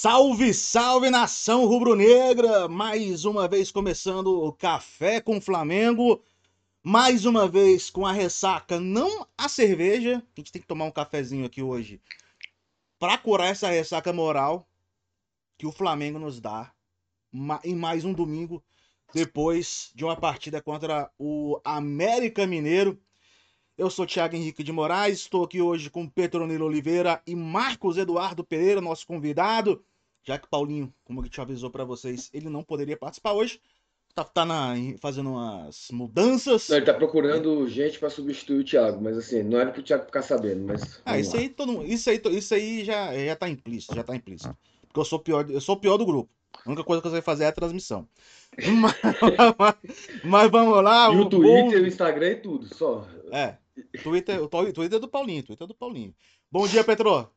Salve, salve nação rubro-negra! Mais uma vez começando o Café com Flamengo. Mais uma vez com a ressaca, não a cerveja. A gente tem que tomar um cafezinho aqui hoje para curar essa ressaca moral que o Flamengo nos dá em mais um domingo depois de uma partida contra o América Mineiro. Eu sou Thiago Henrique de Moraes, estou aqui hoje com Petronilo Oliveira e Marcos Eduardo Pereira, nosso convidado. Já que Paulinho, como eu te avisou para vocês, ele não poderia participar hoje. Tá, tá na, fazendo umas mudanças. Não, ele tá procurando gente para substituir o Thiago, mas assim, não era pro Thiago ficar sabendo, mas. Ah, isso aí, todo, isso aí, isso aí já, já tá implícito, já tá implícito. Porque eu sou pior, eu sou o pior do grupo. A única coisa que você vai fazer é a transmissão. mas, mas, vamos lá. E o, o Twitter, bom... o Instagram e tudo, só. É. Twitter, o Twitter é do Paulinho, Twitter é do Paulinho. Bom dia, Petro.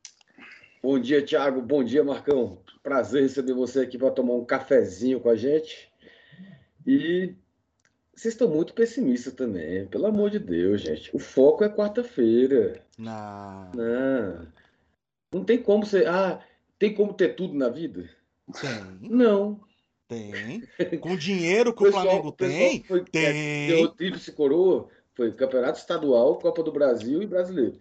Bom dia, Thiago. Bom dia, Marcão. Prazer receber você aqui para tomar um cafezinho com a gente. E vocês estão muito pessimistas também, pelo amor de Deus, gente. O foco é quarta-feira. Não. Não. Não tem como ser. Ah, tem como ter tudo na vida? Tem. Não. Tem. Com dinheiro que o, pessoal, Flamengo tem, foi, tem. É, deu tríplice coroa, foi Campeonato Estadual, Copa do Brasil e Brasileiro.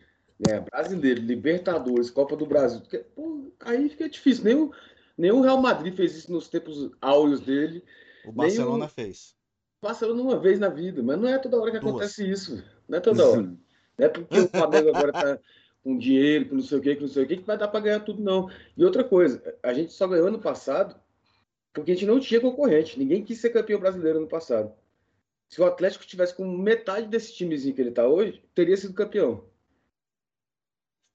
É, brasileiro, Libertadores, Copa do Brasil. Porque, pô, aí fica difícil. Nem o, nem o Real Madrid fez isso nos tempos áureos dele. O Barcelona o... fez. Barcelona uma vez na vida, mas não é toda hora que Duas. acontece isso. Não é toda hora. Não é porque o Flamengo agora tá com dinheiro, com não sei o que, com não sei o que, que vai dar para ganhar tudo, não. E outra coisa, a gente só ganhou ano passado porque a gente não tinha concorrente. Ninguém quis ser campeão brasileiro ano passado. Se o Atlético tivesse com metade desse timezinho que ele está hoje, teria sido campeão.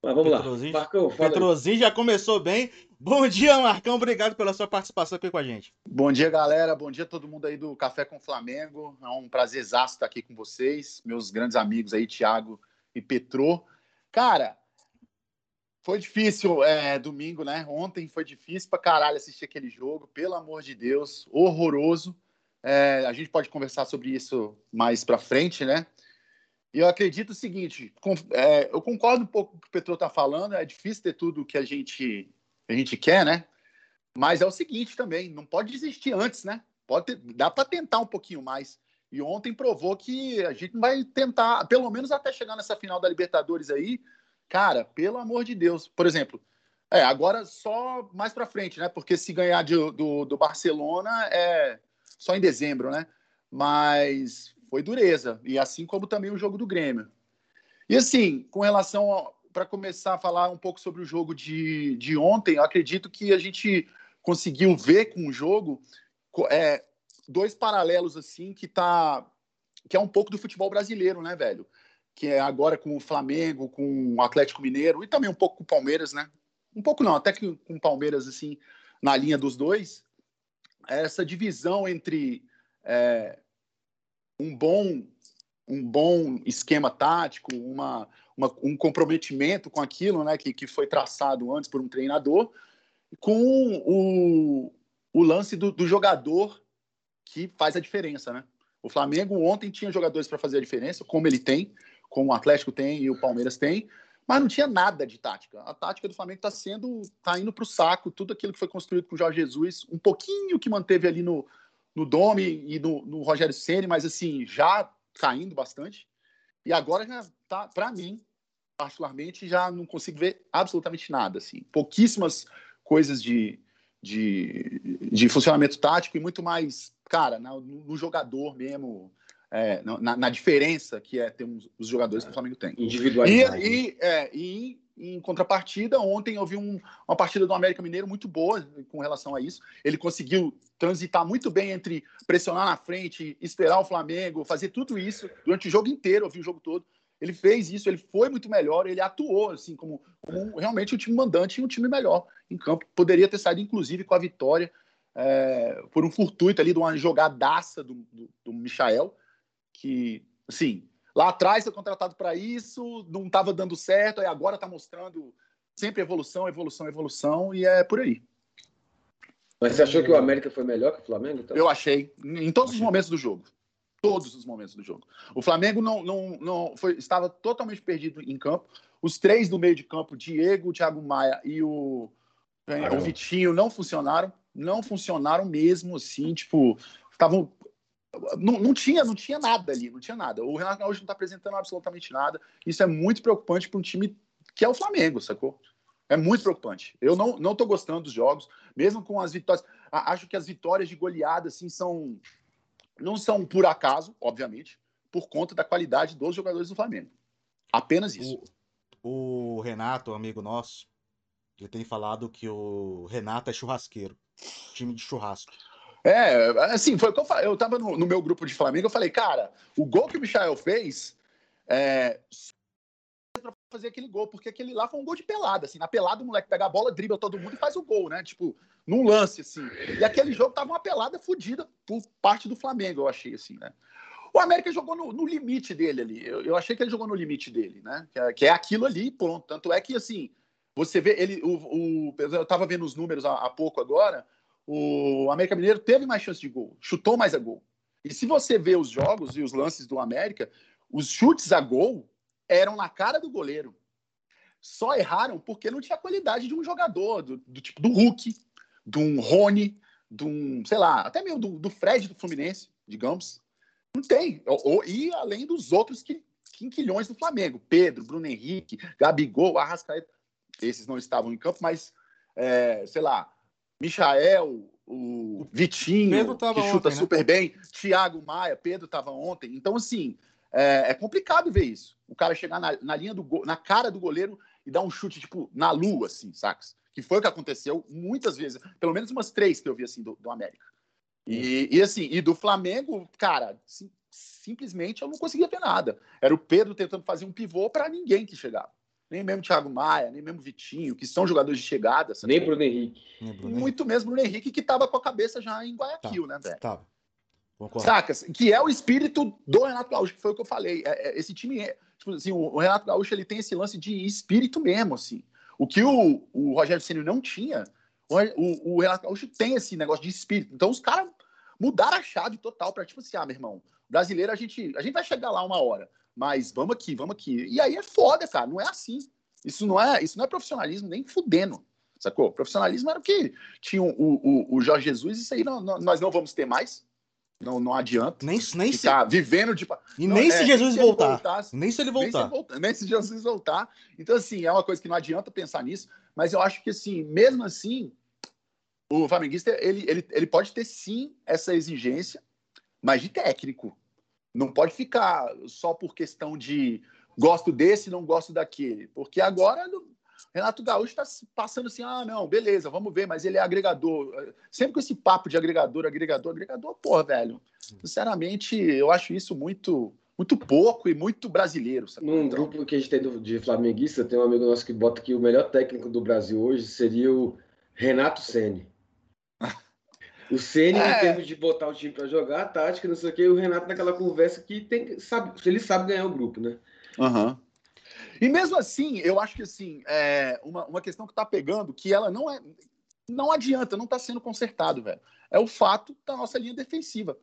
Mas vamos Petrozinho, lá. Marcão, fala Petrozinho já começou bem. Bom dia, Marcão. Obrigado pela sua participação aqui com a gente. Bom dia, galera. Bom dia a todo mundo aí do Café com Flamengo. É um prazer exato estar aqui com vocês, meus grandes amigos aí, Thiago e Petrô. Cara, foi difícil é, domingo, né? Ontem foi difícil pra caralho assistir aquele jogo, pelo amor de Deus, horroroso. É, a gente pode conversar sobre isso mais pra frente, né? E eu acredito o seguinte, com, é, eu concordo um pouco com o que o Petro está falando, é difícil ter tudo que a gente, a gente quer, né? Mas é o seguinte também, não pode desistir antes, né? Pode ter, dá para tentar um pouquinho mais. E ontem provou que a gente vai tentar, pelo menos até chegar nessa final da Libertadores aí, cara, pelo amor de Deus. Por exemplo, é, agora só mais para frente, né? Porque se ganhar de, do, do Barcelona é só em dezembro, né? Mas foi dureza. E assim como também o jogo do Grêmio. E assim, com relação para começar a falar um pouco sobre o jogo de, de ontem, acredito que a gente conseguiu ver com o jogo é, dois paralelos assim que tá que é um pouco do futebol brasileiro, né, velho? Que é agora com o Flamengo, com o Atlético Mineiro e também um pouco com o Palmeiras, né? Um pouco não, até que com o Palmeiras assim na linha dos dois, essa divisão entre é, um bom um bom esquema tático, uma, uma, um comprometimento com aquilo né, que, que foi traçado antes por um treinador, com o, o lance do, do jogador que faz a diferença. Né? O Flamengo ontem tinha jogadores para fazer a diferença, como ele tem, como o Atlético tem e o Palmeiras tem, mas não tinha nada de tática. A tática do Flamengo está sendo, está indo para o saco, tudo aquilo que foi construído com o Jorge Jesus, um pouquinho que manteve ali no, no Domi e no, no Rogério Ceni, mas assim, já caindo bastante. E agora já tá, para mim, particularmente, já não consigo ver absolutamente nada, assim. Pouquíssimas coisas de, de, de funcionamento tático e muito mais, cara, no, no jogador mesmo, é, na, na, diferença que é ter uns, os jogadores que o Flamengo tem. Individualidade. E, e, é, e em contrapartida, ontem eu vi um, uma partida do América Mineiro muito boa com relação a isso. Ele conseguiu transitar muito bem entre pressionar na frente, esperar o Flamengo, fazer tudo isso durante o jogo inteiro, eu vi o jogo todo. Ele fez isso, ele foi muito melhor, ele atuou assim como, como realmente um time mandante e um time melhor em campo. Poderia ter saído, inclusive, com a vitória é, por um fortuito ali de uma jogadaça do, do, do Michael, que, assim, Lá atrás foi contratado para isso, não estava dando certo, e agora está mostrando sempre evolução, evolução, evolução, e é por aí. Mas você achou que o América foi melhor que o Flamengo? Então? Eu achei, em todos os momentos do jogo. Todos os momentos do jogo. O Flamengo não, não, não foi, estava totalmente perdido em campo. Os três do meio de campo, Diego, Thiago Maia e o, Ah, o Vitinho não funcionaram, não funcionaram mesmo, assim, tipo, estavam não, não, tinha, não tinha nada ali, não tinha nada. O Renato Gaúcho não está apresentando absolutamente nada. Isso é muito preocupante para um time que é o Flamengo, sacou? É muito preocupante. Eu não, não tô gostando dos jogos, mesmo com as vitórias. Acho que as vitórias de goleada, assim, são. Não são por acaso, obviamente, por conta da qualidade dos jogadores do Flamengo. Apenas isso. O, o Renato, amigo nosso, ele tem falado que o Renato é churrasqueiro. Time de churrasco. É, assim, foi o que eu falei. Eu tava no, no meu grupo de Flamengo, eu falei, cara, o gol que o Michael fez é, para fazer aquele gol, porque aquele lá foi um gol de pelada, assim, na pelada o moleque pega a bola, dribla todo mundo e faz o gol, né? Tipo, num lance, assim. E aquele jogo tava uma pelada fodida por parte do Flamengo, eu achei, assim, né? O América jogou no, no limite dele ali. Eu, eu, achei que ele jogou no limite dele, né? Que é, que é aquilo ali, pronto. Tanto é que, assim, você vê ele. O, o eu tava vendo os números há, há pouco agora. O América Mineiro teve mais chance de gol, chutou mais a gol. E se você vê os jogos e os lances do América, os chutes a gol eram na cara do goleiro. Só erraram porque não tinha qualidade de um jogador, do, do tipo do Hulk, de um Rony, de um, sei lá, até mesmo do, do Fred do Fluminense, digamos. Não tem. E além dos outros que, quinquilhões do Flamengo. Pedro, Bruno Henrique, Gabigol, Arrascaeta. Esses não estavam em campo, mas, é, sei lá, Michael, o Vitinho, que chuta ontem, né? super né? bem, Thiago Maia, Pedro estava ontem. Então, assim, é, é, complicado ver isso. O cara chegar na, na linha do go, na cara do goleiro e dar um chute, tipo, na lua, assim, sacas? Que foi o que aconteceu muitas vezes, pelo menos umas três que eu vi, assim, do, do América. E, e, assim, e do Flamengo, cara, sim, simplesmente eu não conseguia ver nada. Era o Pedro tentando fazer um pivô para ninguém que chegava. Nem mesmo Thiago Maia, nem mesmo Vitinho, que são jogadores de chegada. Sabe? Nem Bruno Henrique. Muito mesmo Bruno Henrique, que tava com a cabeça já em Guayaquil, tá, né, velho? Tava. Concordo. Sacas? Que é o espírito do Renato Gaúcho, que foi o que eu falei. É, é, esse time é. Tipo assim, o, Renato Gaúcho ele tem esse lance de espírito mesmo, assim. O que o, o Rogério Ceni não tinha, o, o, o, Renato Gaúcho tem esse negócio de espírito. Então os caras mudaram a chave total para tipo assim, ah, meu irmão, brasileiro a gente, a gente vai chegar lá uma hora, mas vamos aqui, vamos aqui. E aí é foda, cara, não é assim. Isso não é, isso não é profissionalismo nem fudendo. Sacou? Profissionalismo era o que tinha o, o, o Jorge Jesus, isso aí não, não, nós não vamos ter mais. Não, não adianta. Nem, nem ficar se... vivendo de. E não, nem é, se Jesus se voltar. Voltasse, nem se ele voltar. Nem se, nem se Jesus voltar. Então, assim, é uma coisa que não adianta pensar nisso. Mas eu acho que, assim, mesmo assim, o flamenguista ele, ele, ele pode ter sim essa exigência, mas de técnico. Não pode ficar só por questão de gosto desse, não gosto daquele. Porque agora Renato Gaúcho está passando assim, ah, não, beleza, vamos ver, mas ele é agregador. Sempre com esse papo de agregador, agregador, agregador, pô, velho. Sinceramente, eu acho isso muito muito pouco e muito brasileiro. Sabe? Num grupo que a gente tem de flamenguista, tem um amigo nosso que bota que o melhor técnico do Brasil hoje seria o Renato Ceni. O Ceni, é. em termos de botar o time para jogar, a tática, não sei o quê, o Renato naquela conversa que tem, sabe, ele sabe ganhar o grupo, né? Uhum. E mesmo assim, eu acho que assim, é uma, uma questão que está pegando, que ela não é. Não adianta, não está sendo consertado, velho. É o fato da nossa linha defensiva.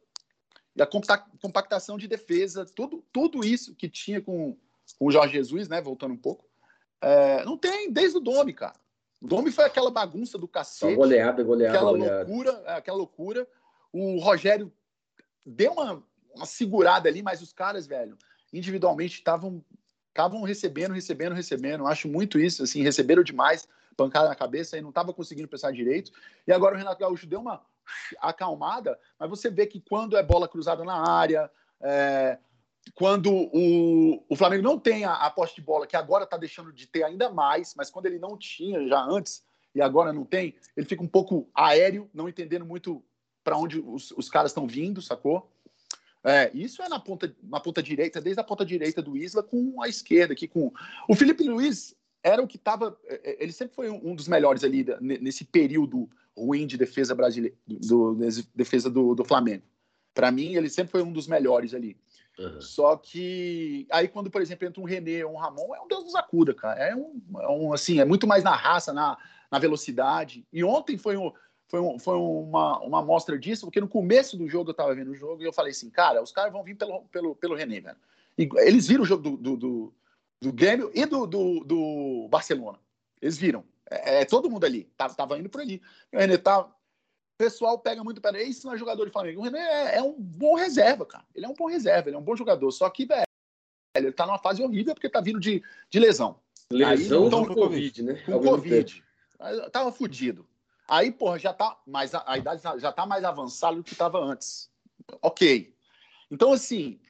E a compactação de defesa, tudo, tudo isso que tinha com, com o Jorge Jesus, né? Voltando um pouco. É, não tem desde o Domi, cara. Domi foi aquela bagunça do cacete. Só goleada, goleada, aquela goleada. loucura, é, aquela loucura. O Rogério deu uma, uma segurada ali, mas os caras, velho, individualmente estavam estavam recebendo, recebendo, recebendo. Acho muito isso, assim, receberam demais, pancada na cabeça e não estava conseguindo pensar direito. E agora o Renato Gaúcho deu uma acalmada, mas você vê que quando é bola cruzada na área, é, quando o, o Flamengo não tem a, a posse de bola, que agora está deixando de ter ainda mais, mas quando ele não tinha já antes e agora não tem, ele fica um pouco aéreo, não entendendo muito para onde os, os caras estão vindo, sacou? É, isso é na ponta, na ponta direita, desde a ponta direita do Isla com a esquerda aqui com o Felipe Luiz era o que estava, é, é, ele sempre foi um dos melhores ali nesse período ruim de defesa brasileira, do, defesa do, do Flamengo. Para mim, ele sempre foi um dos melhores ali. Uhum. Só que aí quando, por exemplo, entra um René ou um Ramon, é um Deus nos acuda, cara. É um, é um assim, é muito mais na raça, na, na velocidade. E ontem foi um foi, um, foi uma, uma amostra disso, porque no começo do jogo eu tava vendo o jogo e eu falei assim, cara, os caras vão vir pelo, pelo, pelo René, velho. E eles viram o jogo do, do, do, do Grêmio e do, do, do Barcelona. Eles viram. É, é, todo mundo ali. Tava, tava indo por ali. O René tá. O pessoal pega muito para isso não é jogador de Flamengo. O René é, é, um bom reserva, cara. Ele é um bom reserva, ele é um bom jogador. Só que, velho, ele tá numa fase horrível porque tá vindo de, de lesão. Lesão Aí, então, com Covid, né? Com Covid. Tava fudido. Aí, porra, já tá mais. A, a idade já tá mais avançada do que tava antes. Ok. Então, assim,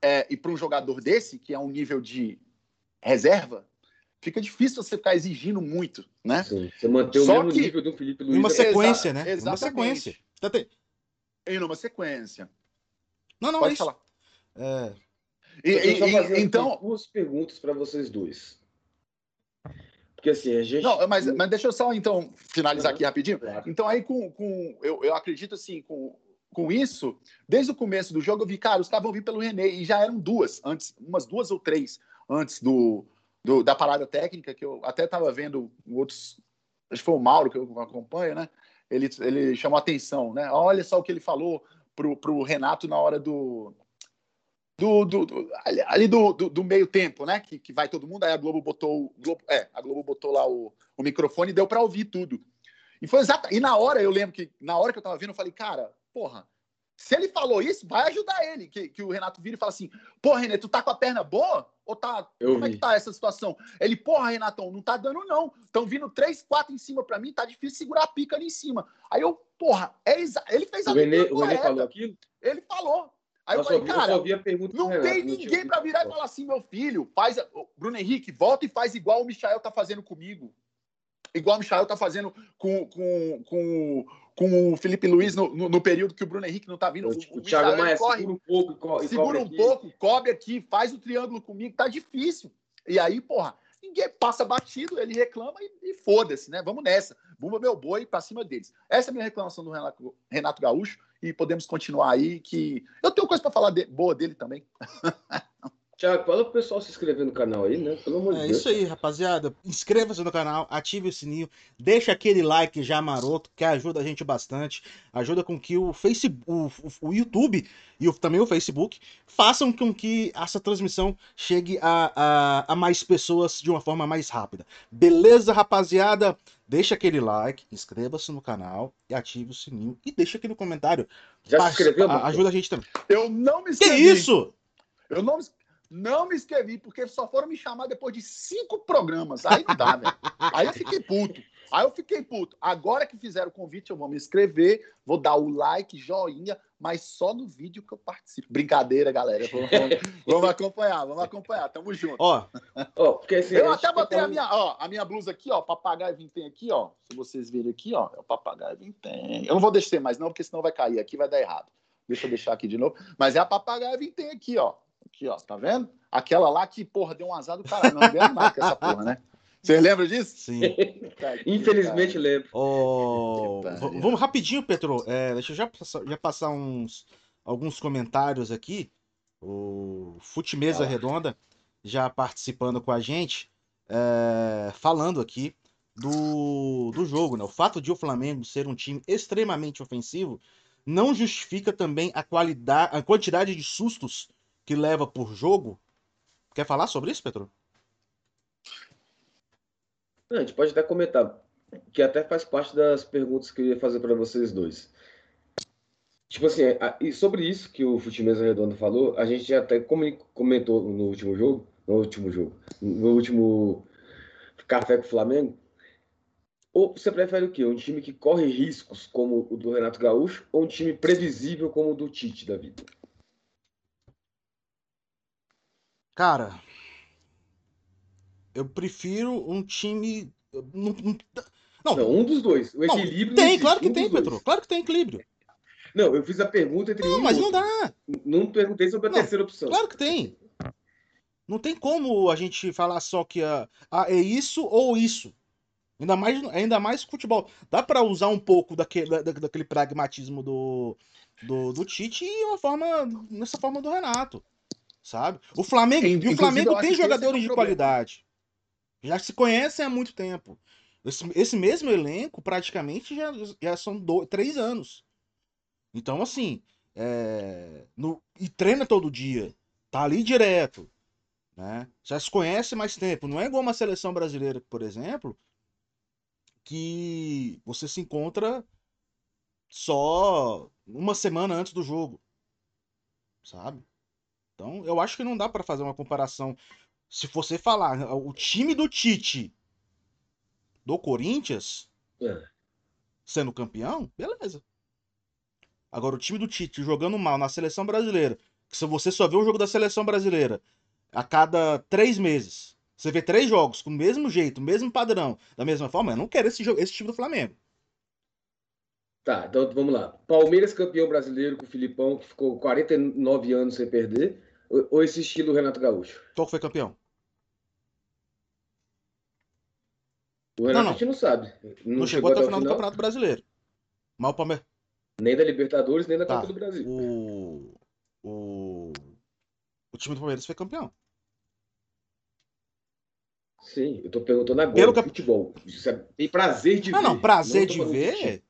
é, e para um jogador desse, que é um nível de reserva, fica difícil você ficar exigindo muito, né? Sim, você manter Só o mesmo que... nível do Felipe Luiz. Uma sequência, né? Exatamente. Uma sequência. Em uma sequência. Não, não, Pode é falar. É... E, e, então, duas perguntas para vocês dois. Porque assim, a gente. Não, mas, mas deixa eu só então finalizar uhum. aqui rapidinho. Claro. Então, aí, com, com eu, eu acredito assim, com com isso, desde o começo do jogo, eu vi, cara, os caras vão vir pelo René, e já eram duas, antes, umas duas ou três antes do, do da parada técnica, que eu até estava vendo outros. Acho que foi o Mauro que eu acompanho, né? Ele, ele chamou atenção, né? Olha só o que ele falou pro, pro Renato na hora do. Do, do, do ali do, do, meio tempo, né? Que, que vai todo mundo. Aí a Globo botou, Globo, é, a Globo botou lá o, o microfone e deu para ouvir tudo. E foi exato. E na hora eu lembro que na hora que eu tava vendo, eu falei, cara, porra, se ele falou isso, vai ajudar ele. Que, que o Renato vira e fala assim: porra, René, tu tá com a perna boa? Ou tá. Eu como vi. é que tá essa situação? Ele, porra, Renatão, não tá dando, não. Estão vindo três, quatro em cima pra mim, tá difícil segurar a pica ali em cima. Aí eu, porra, é exa... ele fez a o René, o René falou aquilo? Ele falou. Aí eu, eu falei, cara, não Renato, tem ninguém para virar e falar assim, meu filho, faz. A... Bruno Henrique, volta e faz igual o Michael tá fazendo comigo. Igual o Michael tá fazendo com, com, com com o Felipe Luiz no, no, no, período que o Bruno Henrique não tá vindo. O, o, o Thiago Maia corre, segura um pouco, corre, segura um aqui. pouco, cobre aqui, faz o triângulo comigo, tá difícil. E aí, porra, ninguém passa batido, ele reclama e, e foda-se, né? Vamos nessa. Bumba meu boi pra cima deles. Essa é a minha reclamação do Renato, Renato Gaúcho e podemos continuar aí que eu tenho coisa para falar de, boa dele também. Tiago, fala pro pessoal se inscrever no canal aí, né? Pelo amor de é Deus. É isso aí, rapaziada. Inscreva-se no canal, ative o sininho, deixa aquele like já maroto, que ajuda a gente bastante. Ajuda com que o Facebook, o, o YouTube e o, também o Facebook façam com que essa transmissão chegue a, a, a mais pessoas de uma forma mais rápida. Beleza, rapaziada? Deixa aquele like, inscreva-se no canal e ative o sininho e deixa aqui no comentário. Já se inscreveu? Ajuda a gente também. Eu não me inscrevi. Que isso? Eu não me não me inscrevi, porque só foram me chamar depois de cinco programas. Aí não dá, velho. Aí eu fiquei puto. Aí eu fiquei puto. Agora que fizeram o convite, eu vou me inscrever, vou dar o like, joinha, mas só no vídeo que eu participo. Brincadeira, galera. Vamos, vamos acompanhar, vamos acompanhar. Tamo junto. Ó, ó porque assim, eu até botei a minha, ó, a minha blusa aqui, ó, papagaio vintém aqui, ó. Se vocês verem aqui, ó, é o papagaio vintém. Eu não vou descer mais não, porque senão vai cair aqui, vai dar errado. Deixa eu deixar aqui de novo. Mas é a papagaio vintém aqui, ó. Aqui, ó, tá vendo? Aquela lá que, porra, deu um azar do caralho. Não nada com essa porra, né? Vocês lembram disso? Sim. Infelizmente cara. lembro. Oh, vamos rapidinho, Petro. É, deixa eu já, já passar uns alguns comentários aqui. O Futimesa ah. Redonda já participando com a gente, é, falando aqui do, do jogo. Né? O fato de o Flamengo ser um time extremamente ofensivo não justifica também a qualidade, a quantidade de sustos que leva por jogo. Quer falar sobre isso, Petro? Não, a gente pode até comentar, que até faz parte das perguntas que eu ia fazer para vocês dois. Tipo assim, e sobre isso que o Futimesa Redondo falou, a gente já até comentou no último jogo, no último jogo, no último Café com o Flamengo. Ou você prefere o quê? Um time que corre riscos como o do Renato Gaúcho ou um time previsível como o do Tite da vida? Cara, eu prefiro um time. Não, não, não um dos dois. O equilíbrio. Não, tem, claro que um tem, Petro. Claro que tem equilíbrio. Não, eu fiz a pergunta entre. Não, um mas não dá. Não perguntei sobre a terceira opção. Claro que tem. Não tem como a gente falar só que ah, é isso ou isso. Ainda mais, ainda mais futebol. Dá para usar um pouco daquele, da, daquele pragmatismo do, do, do Tite e uma forma, nessa forma do Renato sabe? O Flamengo, e o Flamengo tem jogadores é de qualidade. Já se conhecem há muito tempo. Esse, esse mesmo elenco praticamente já, já são dois, três anos. Então, assim, é, no, e treina todo dia, tá ali direto, né? Já se conhece mais tempo. Não é igual uma seleção brasileira, por exemplo, que você se encontra só uma semana antes do jogo. Sabe? Então, eu acho que não dá para fazer uma comparação. Se você falar o time do Tite do Corinthians é. sendo campeão, beleza. Agora, o time do Tite jogando mal na seleção brasileira, que se você só vê o jogo da seleção brasileira a cada três meses, você vê três jogos com o mesmo jeito, o mesmo padrão, da mesma forma, eu não quero esse, esse time do Flamengo. Tá, então vamos lá. Palmeiras campeão brasileiro com o Filipão, que ficou 49 anos sem perder, ou esse estilo Renato Gaúcho? Qual foi campeão? O Renato não, não. a gente não sabe. Não, não chegou, até o final, final, do Campeonato Brasileiro. Mal Palmeiras. Nem da Libertadores, nem da tá. Copa do Brasil. O... o... o time do Palmeiras foi campeão. Sim, eu tô perguntando agora. Pelo futebol. Tem prazer de ah, ver. Não, prazer não de ver?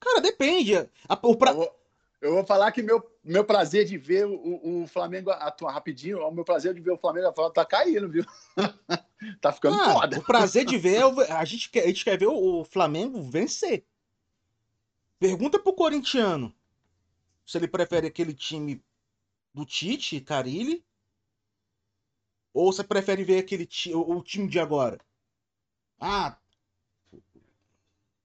Cara, depende. O pra... eu, vou, eu, vou, falar que meu, meu prazer de ver o, o Flamengo atuar rapidinho, o meu prazer de ver o Flamengo atuar tá caindo, viu? tá ficando ah, foda. O prazer de ver, é a gente quer, a gente quer ver o Flamengo vencer. Pergunta pro corintiano se ele prefere aquele time do Tite, Carilli, ou você prefere ver aquele o, o time de agora? Ah,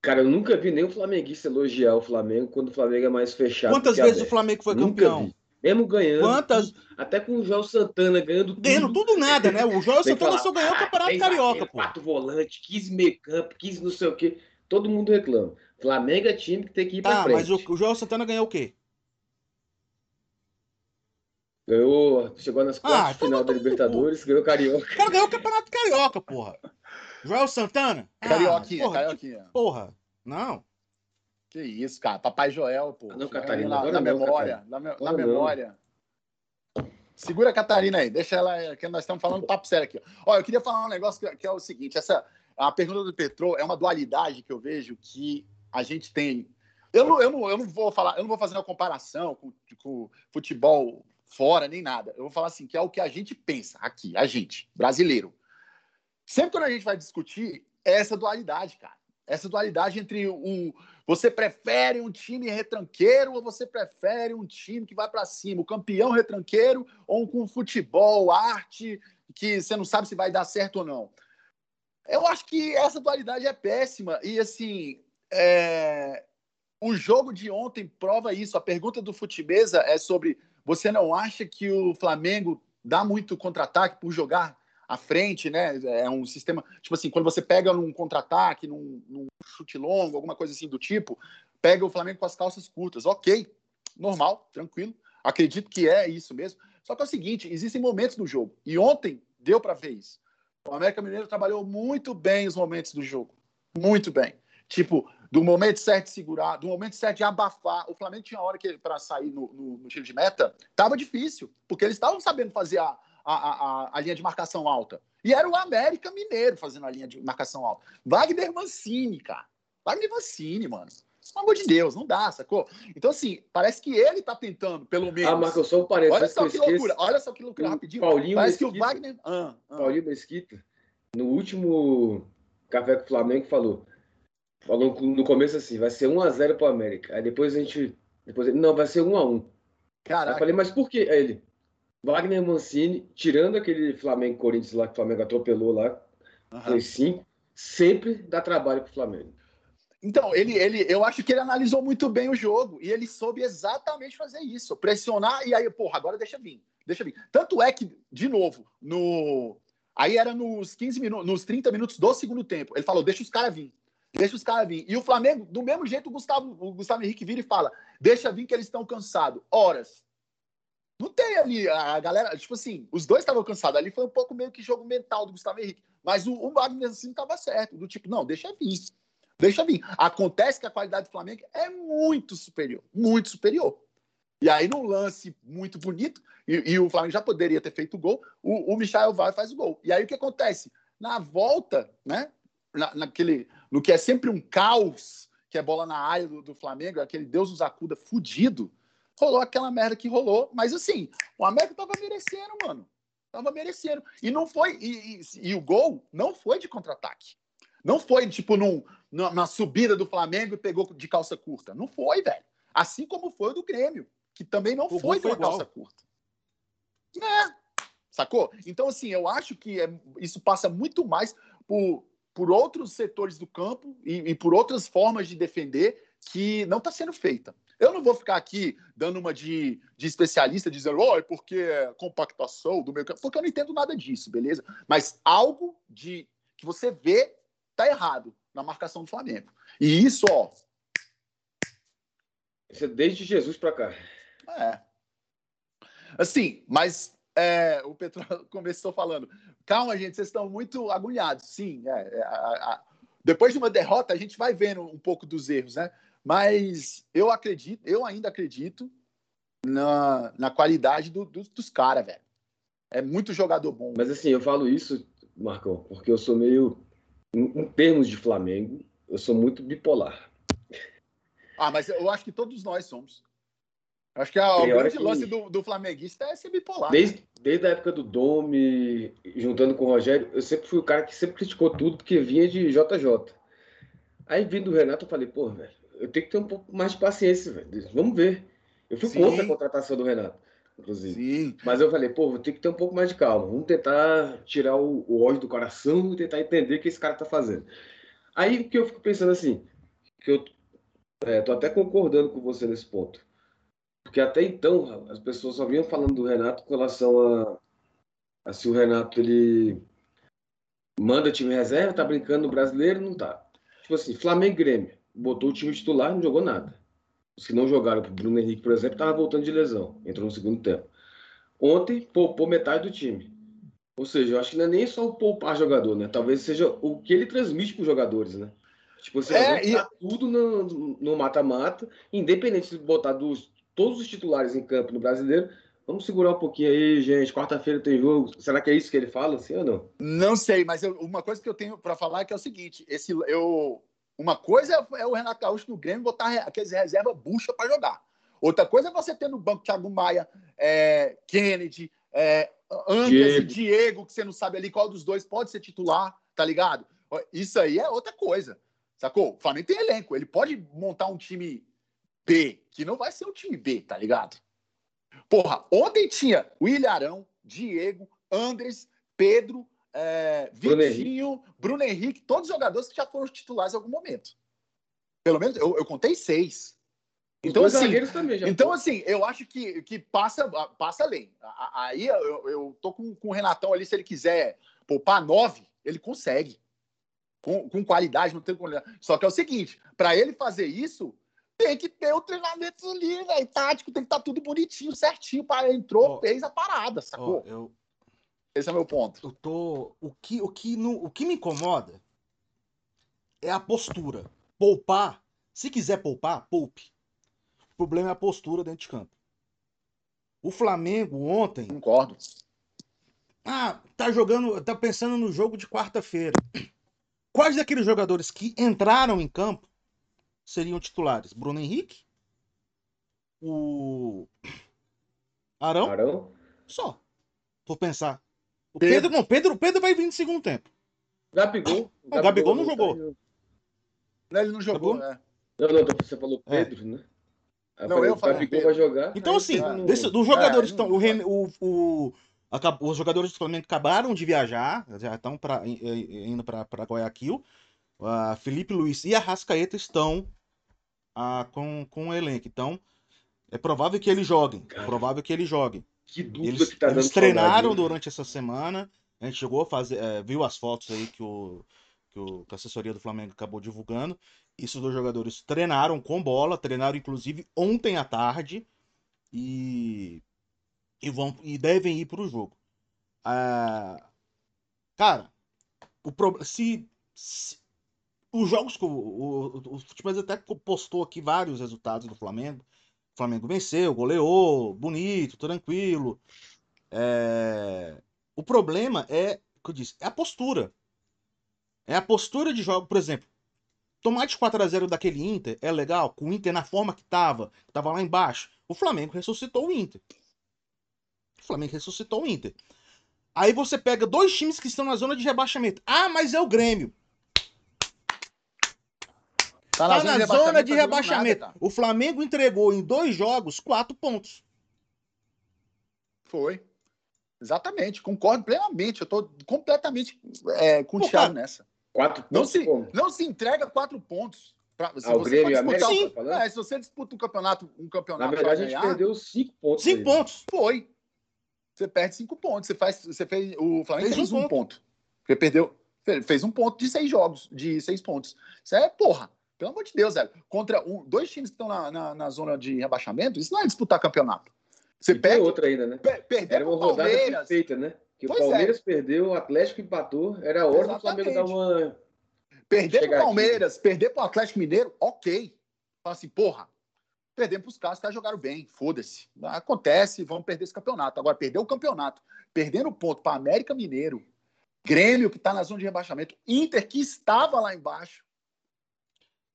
Cara, eu nunca vi nenhum flamenguista elogiar o Flamengo quando o Flamengo é mais fechado. Quantas vezes aberto. o Flamengo foi nunca campeão? Vi. Mesmo ganhando. Quantas? Até com o João Santana ganhando tudo. Ganhando tudo nada, né? O João Santana falar, só ganhou o Campeonato ah, Carioca, pô. Quatro volantes, 15 meio campo, 15 não sei o quê. Todo mundo reclama. Flamengo é time que tem que ir tá, pra frente. mas o, o João Santana ganhou o quê? Ganhou, chegou nas quartas ah, final da Libertadores, ganhou o Carioca. O cara ganhou o Campeonato Carioca, porra. João Santana? Carioquinha, ah, porra, Carioquinha. Porra, não. Que isso, cara. Papai Joel, pô. Não, Catarina. Na, na não, memória. Catarina. Na, me, na memória. Segura a Catarina aí. Deixa ela. Que nós estamos falando papo sério aqui. Ó, eu queria falar um negócio que, que é o seguinte. Essa, a pergunta do Petro é uma dualidade que eu vejo que a gente tem. Eu não, eu não, eu não vou falar, eu não vou fazer uma comparação com, com futebol fora nem nada. Eu vou falar assim, que é o que a gente pensa aqui, a gente, brasileiro. Sempre quando a gente vai discutir, é essa dualidade, cara. Essa dualidade entre o, você prefere um time retranqueiro ou você prefere um time que vai para cima? O campeão retranqueiro ou um com futebol, arte, que você não sabe se vai dar certo ou não? Eu acho que essa dualidade é péssima. E, assim, é... o jogo de ontem prova isso. A pergunta do Futimesa é sobre você não acha que o Flamengo dá muito contra-ataque por jogar à frente, né? É um sistema. Tipo assim, quando você pega num contra-ataque, num, num, chute longo, alguma coisa assim do tipo, pega o Flamengo com as calças curtas. Ok, normal, tranquilo. Acredito que é isso mesmo. Só que é o seguinte: existem momentos do jogo. E ontem deu para ver isso. O América Mineiro trabalhou muito bem os momentos do jogo. Muito bem. Tipo, do momento certo de segurar, do momento certo de abafar. O Flamengo tinha hora que para sair no, no, no, tiro de meta, tava difícil, porque eles estavam sabendo fazer a, a, a, a, linha de marcação alta. E era o América Mineiro fazendo a linha de marcação alta. Wagner Mancini, cara. Wagner Mancini, mano. Pelo amor de Deus, não dá, sacou? Então, assim, parece que ele tá tentando, pelo menos. Ah, Marcos, só parece. Olha só que, que loucura, olha só que loucura, rapidinho. Paulinho parece Mesquita, que o Wagner. Ah, ah. Paulinho Mesquita, no último Café com o Flamengo, falou. Falou no começo assim: vai ser 1x0 pro América. Aí depois a gente. Depois, não, vai ser 1x1. Caraca. Aí eu falei, mas por quê? Aí ele. Wagner Mancini, tirando aquele Flamengo Corinthians lá que o Flamengo atropelou lá, uhum. foi cinco, sempre dá trabalho pro Flamengo. Então, ele, ele, eu acho que ele analisou muito bem o jogo e ele soube exatamente fazer isso, pressionar e aí, porra, agora deixa vir, deixa vir. Tanto é que, de novo, no aí era nos 15 minutos, nos 30 minutos do segundo tempo, ele falou: "Deixa os caras vir. Deixa os caras vir". E o Flamengo, do mesmo jeito, o Gustavo, o Gustavo Henrique vira e fala: "Deixa vir que eles estão cansados". Horas. Não tem ali a galera, tipo assim, os dois estavam cansados. Ali foi um pouco meio que jogo mental do Gustavo Henrique. Mas o, o Wagner assim estava certo, do tipo, não, deixa vir. Deixa vir. Acontece que a qualidade do Flamengo é muito superior, muito superior. E aí, num lance muito bonito, e, e o Flamengo já poderia ter feito o gol, o, o Michel vai faz o gol. E aí o que acontece? Na volta, né? Na, naquele, no que é sempre um caos, que é bola na área do, do Flamengo, aquele Deus nos acuda fudido, rolou aquela merda que rolou. Mas assim, o América tava merecendo, mano. Tava merecendo. E não foi. E, e, e o gol não foi de contra-ataque. Não foi, tipo, num, na, subida do Flamengo e pegou de calça curta. Não foi, velho. Assim como foi o do Grêmio, que também não o foi de calça curta. É, sacou? Então, assim, eu acho que é, isso passa muito mais por, por outros setores do campo e, e por outras formas de defender que não está sendo feita. Eu não vou ficar aqui dando uma de, de especialista, dizendo, oh, é porque é compactação do meio campo, porque eu não entendo nada disso, beleza? Mas algo de que você vê tá errado na marcação do Flamengo. E isso, ó. Isso é desde Jesus para cá. É. Assim, mas é, o Petro começou falando: calma, gente, vocês estão muito agulhados. Sim, é, é, a, a, depois de uma derrota, a gente vai vendo um pouco dos erros, né? Mas eu acredito, eu ainda acredito na, na qualidade do, do, dos caras, velho. É muito jogador bom. Mas assim, eu falo isso, Marcão, porque eu sou meio. Em, em termos de Flamengo, eu sou muito bipolar. Ah, mas eu acho que todos nós somos. Acho que a, o grande que... lance do, do flamenguista é ser bipolar. Desde, né? desde a época do Dome, juntando com o Rogério, eu sempre fui o cara que sempre criticou tudo porque vinha de JJ. Aí vindo do Renato, eu falei, pô, velho, eu tenho que ter um pouco mais de paciência, velho. Vamos ver. Eu fui Sim. contra a contratação do Renato, inclusive. Sim. Mas eu falei, pô, vou ter que ter um pouco mais de calma. Vamos tentar tirar o, o ódio do coração e tentar entender o que esse cara tá fazendo. Aí o que eu fico pensando assim, que eu é, tô até concordando com você nesse ponto. Porque até então as pessoas só vinham falando do Renato com relação a, a se o Renato ele manda time reserva, tá brincando no brasileiro, não tá. Tipo assim, Flamengo e Grêmio botou o time titular não jogou nada. Os que não jogaram, o Bruno Henrique, por exemplo, estava voltando de lesão, entrou no segundo tempo. Ontem, poupou metade do time. Ou seja, eu acho que não é nem só o poupar jogador, né? Talvez seja o que ele transmite para os jogadores, né? Tipo, você é, e... tudo no mata-mata, independente de botar dos, todos os titulares em campo no brasileiro. Vamos segurar um pouquinho aí, gente. Quarta-feira tem jogo. Será que é isso que ele fala, assim ou não? Não sei, mas eu, uma coisa que eu tenho para falar é que é o seguinte: esse, eu, uma coisa é o Renato Gaúcho no Grêmio botar aqueles reserva bucha para jogar. Outra coisa é você ter no banco Thiago Maia, é, Kennedy, é, Diego. Diego, que você não sabe ali qual dos dois pode ser titular, tá ligado? Isso aí é outra coisa, sacou? O Flamengo tem elenco, ele pode montar um time B, que não vai ser um time B, tá ligado? Porra, ontem tinha o Ilharão, Diego, Andres, Pedro, é, Bruno Vitinho, Henrique. Bruno Henrique, todos os jogadores que já foram titulares em algum momento. Pelo menos eu, eu contei seis. Então, assim, então assim, eu acho que, que passa, passa além. Aí eu, eu tô com, com o Renatão ali, se ele quiser poupar nove, ele consegue. Com, com qualidade, não tem qualidade. Só que é o seguinte: para ele fazer isso, tem que ter o treinamento ali, velho. Tático, tem que estar tá tudo bonitinho, certinho. Para entrou, oh, fez a parada, sacou? Oh, eu, esse é o meu ponto. Eu tô. O que, o que, no, o que me incomoda é a postura. Poupar. Se quiser poupar, poupe. O problema é a postura dentro de campo. O Flamengo ontem. Concordo. Ah, tá jogando. Tá pensando no jogo de quarta-feira. Quais daqueles jogadores que entraram em campo seriam titulares? Bruno Henrique? O. Arão? Arão? Só. Vou pensar. O Pedro, Pedro não, Pedro, Pedro vai vir no segundo tempo. Gabigol. O Gabigol, Gabigol não jogou. Não, ele não jogou, né? Não, não, você falou é. Pedro, é. né? não, eu falei. Gabigol vai jogar. Então, assim, desse, dos jogadores é, estão. O, o, o, os jogadores do Flamengo acabaram de viajar, já estão pra, indo para Guayaquil. Uh, Felipe Luiz e Arrascaeta estão uh, com, com o elenco. Então, é provável que eles joguem. É provável que eles joguem. Que dúvida eles, que tá eles treinaram saudade, durante essa semana. A gente chegou a fazer, é, viu as fotos aí que, o, que, o, que a assessoria do Flamengo acabou divulgando. Esses dois jogadores treinaram com bola, treinaram inclusive ontem à tarde e, e vão e devem ir para o jogo. Ah, cara, o pro, se, se os jogos que o, o, o, o até postou aqui vários resultados do Flamengo. O Flamengo venceu, goleou, bonito, tranquilo. É... O problema é, o que eu disse, é a postura. É a postura de jogo, por exemplo. Tomar de 4 a 0 daquele Inter é legal, com o Inter na forma que tava, que tava lá embaixo. O Flamengo ressuscitou o Inter. O Flamengo ressuscitou o Inter. Aí você pega dois times que estão na zona de rebaixamento. Ah, mas é o Grêmio. Tá, tá na zona de rebaixamento. Nada, tá? O Flamengo entregou em dois jogos quatro pontos. Foi. Exatamente, concordo plenamente. Eu tô completamente é, com o Thiago nessa. Quatro não se, não se entrega quatro pontos. Pra, se, ah, você disputar, Sim, tá é, se você disputa um campeonato, um campeonato. Na verdade, ganhar, a gente perdeu cinco pontos. Cinco aí. pontos. Foi. Você perde cinco pontos. Você faz. Você fez. O Flamengo fez, fez um, ponto. ponto. Você perdeu. Fez um ponto de seis jogos, de seis pontos. Isso é porra. Pelo amor de Deus, velho. Contra um, dois times que estão na, na, na, zona de rebaixamento, isso não é disputar campeonato. Você e perde. outra ainda, né? Per, perder Era uma rodada perfeita, né? Que o Palmeiras é. perdeu, o Atlético empatou. Era a hora do Flamengo dar uma. Perder pro Palmeiras, aqui. perder pro Atlético Mineiro, ok. Fala assim, porra, perdemos pros caras, os caras jogaram bem, foda-se. Acontece, vamos perder esse campeonato. Agora, perder o campeonato, perdendo ponto para América Mineiro, Grêmio, que está na zona de rebaixamento, Inter, que estava lá embaixo.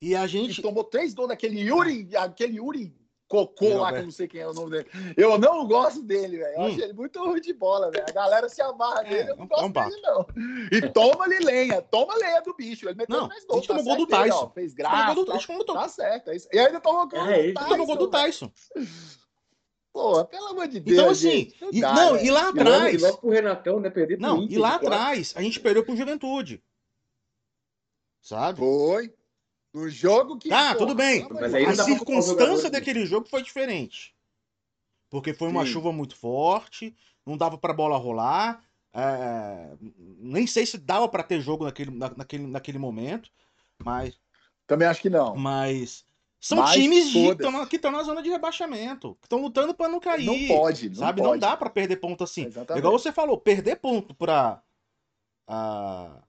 E a gente. E tomou três gols daquele Yuri, aquele Yuri Cocô lá, que eu não sei quem é o nome dele. Eu não gosto dele, velho. Eu hum. acho ele muito ruim de bola, velho. A galera se amarra é, dele, eu não gosto dele, não. E toma-lhe lenha, toma lenha do bicho. Ele meteu não, mais gol. A gente tá tomou gol do Tyson. Dele, fez graça. Do, tá, tá certo. É e ainda tomou gol é, do Tyson. tomou gol do Tyson. Pô, pelo amor de então, Deus. Então, assim, não, e, dá, não né? e lá atrás. E logo pro Renatão, né? Perder Não, Inter, e lá atrás, a gente perdeu pro Juventude. Sabe? Foi. No jogo que. Tá, tudo bem. Mas a circunstância daquele jogo foi diferente. Porque foi uma Sim. chuva muito forte, não dava pra bola rolar. É... nem sei se dava para ter jogo naquele, naquele, naquele momento, mas. Também acho que não. Mas. São mas, times que estão na zona de rebaixamento, que estão lutando para não cair. Não pode, não sabe? Pode. Não dá para perder ponto assim. Exatamente. Igual você falou, perder ponto para a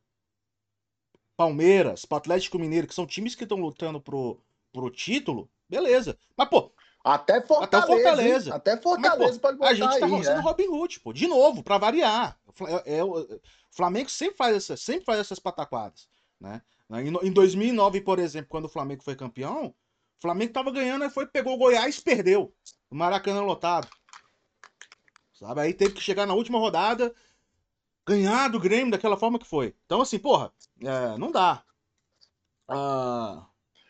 Palmeiras, para Atlético Mineiro, que são times que estão lutando pro, pro título, beleza. Mas, pô. Até Fortaleza. Até Fortaleza. Até Fortaleza Mas, pô, pode botar A gente tá aí, né? Robin Hood, pô. De novo, para variar. É, é, o Flamengo sempre faz, essa, sempre faz essas pataquadas. Né? Em, em 2009, por exemplo, quando o Flamengo foi campeão, o Flamengo tava ganhando, aí foi, pegou o Goiás perdeu. O Maracanã lotado. Sabe? Aí teve que chegar na última rodada ganhar do Grêmio daquela forma que foi. Então, assim, porra, é, não dá. Uh...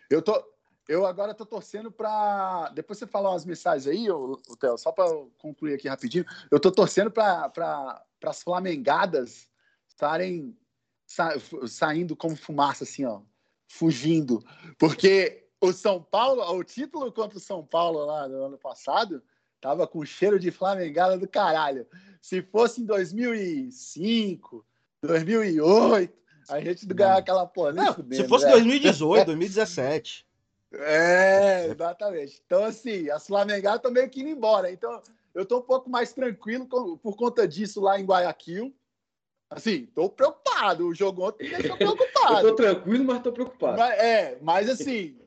Eu tô. Eu agora tô torcendo para. Depois você falar umas mensagens aí, o, o Theo, só para concluir aqui rapidinho. Eu tô torcendo para pra, as flamengadas estarem sa... saindo como fumaça, assim, ó, fugindo. Porque o São Paulo, o título contra o São Paulo lá no ano passado, tava com cheiro de flamengada do caralho. Se fosse em 2005, 2008, a gente não ganhava aquela porra. Não, fudendo, se fosse né? 2018, 2017. É, exatamente. Então, assim, as Flamengadas estão meio que indo embora. Então, eu estou um pouco mais tranquilo por conta disso lá em Guayaquil. Assim, estou preocupado. O jogo ontem me deixou preocupado. eu tô tranquilo, mas estou preocupado. Mas, é, mas assim,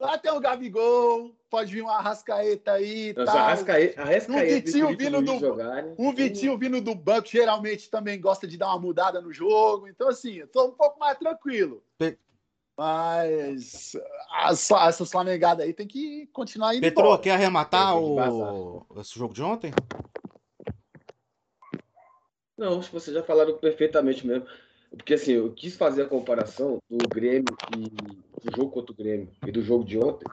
lá tem o Gabigol, pode vir um Arrascaeta aí. Nossa, tal. Arrascaeta, Arrascaeta, um Vitinho vindo do jogar, né? um Vitinho vindo do banco, geralmente também gosta de dar uma mudada no jogo. Então, assim, eu tô um pouco mais tranquilo. Mas essa, essas flamengadas aí tem que continuar indo. Petro, quer arrematar o... esse jogo de ontem? Não, acho que vocês já falaram perfeitamente mesmo. Porque assim, eu quis fazer a comparação do Grêmio e do jogo contra o Grêmio e do jogo de ontem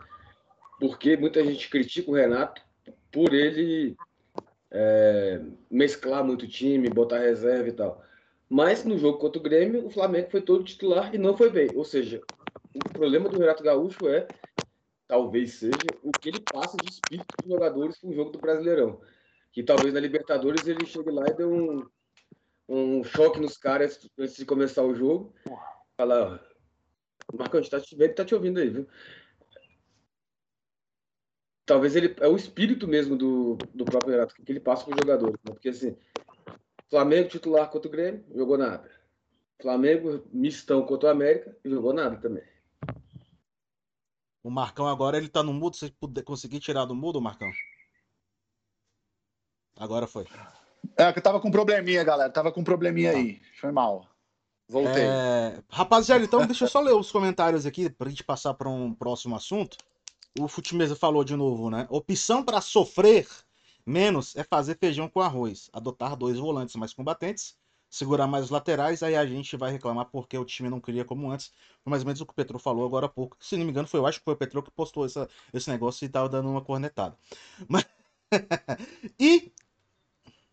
porque muita gente critica o Renato por ele é, mesclar muito time, botar reserva e tal. Mas no jogo contra o Grêmio, o Flamengo foi todo titular e não foi bem. Ou seja, o problema do Renato Gaúcho é, talvez seja, o que ele passa de espírito dos jogadores com o jogo do Brasileirão. Que talvez na Libertadores ele chegue lá e dê um, um choque nos caras antes de começar o jogo. Falar, Marcão, a gente tá te vendo, tá te ouvindo aí, viu? talvez ele é o espírito mesmo do, do próprio Renato, que ele passa para os jogadores. Né? Porque assim, Flamengo titular contra o Grêmio, jogou nada. Flamengo mistão contra o América, jogou nada também. O Marcão agora ele tá no mudo, você puder conseguir tirar do mudo, Marcão? Agora foi. É, que eu tava com probleminha, galera. Tava com probleminha tá. aí. Foi mal. Voltei. É... Rapaziada, então deixa eu só ler os comentários aqui pra gente passar para um próximo assunto o Futimesa falou de novo, né? Opção para sofrer menos é fazer feijão com arroz, adotar dois volantes mais combatentes, segurar mais os laterais, aí a gente vai reclamar porque o time não cria como antes. Foi mais ou menos o que o Petro falou agora há pouco. Se não me engano, foi, eu acho que foi o Petro que postou essa, esse negócio e tava dando uma cornetada. Mas... e.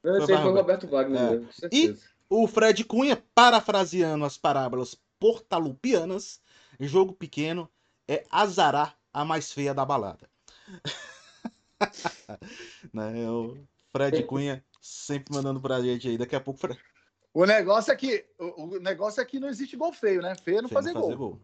Eu sei foi o Roberto Wagner, é. com certeza. E o Fred Cunha, parafraseando as parábolas portalupianas, jogo pequeno é azarar a mais feia da balada. né, o Fred Cunha sempre mandando pra gente aí. Daqui a pouco. O negócio é que o, negócio é que não existe gol feio, né? Feio é não, feio fazer, não fazer gol. gol.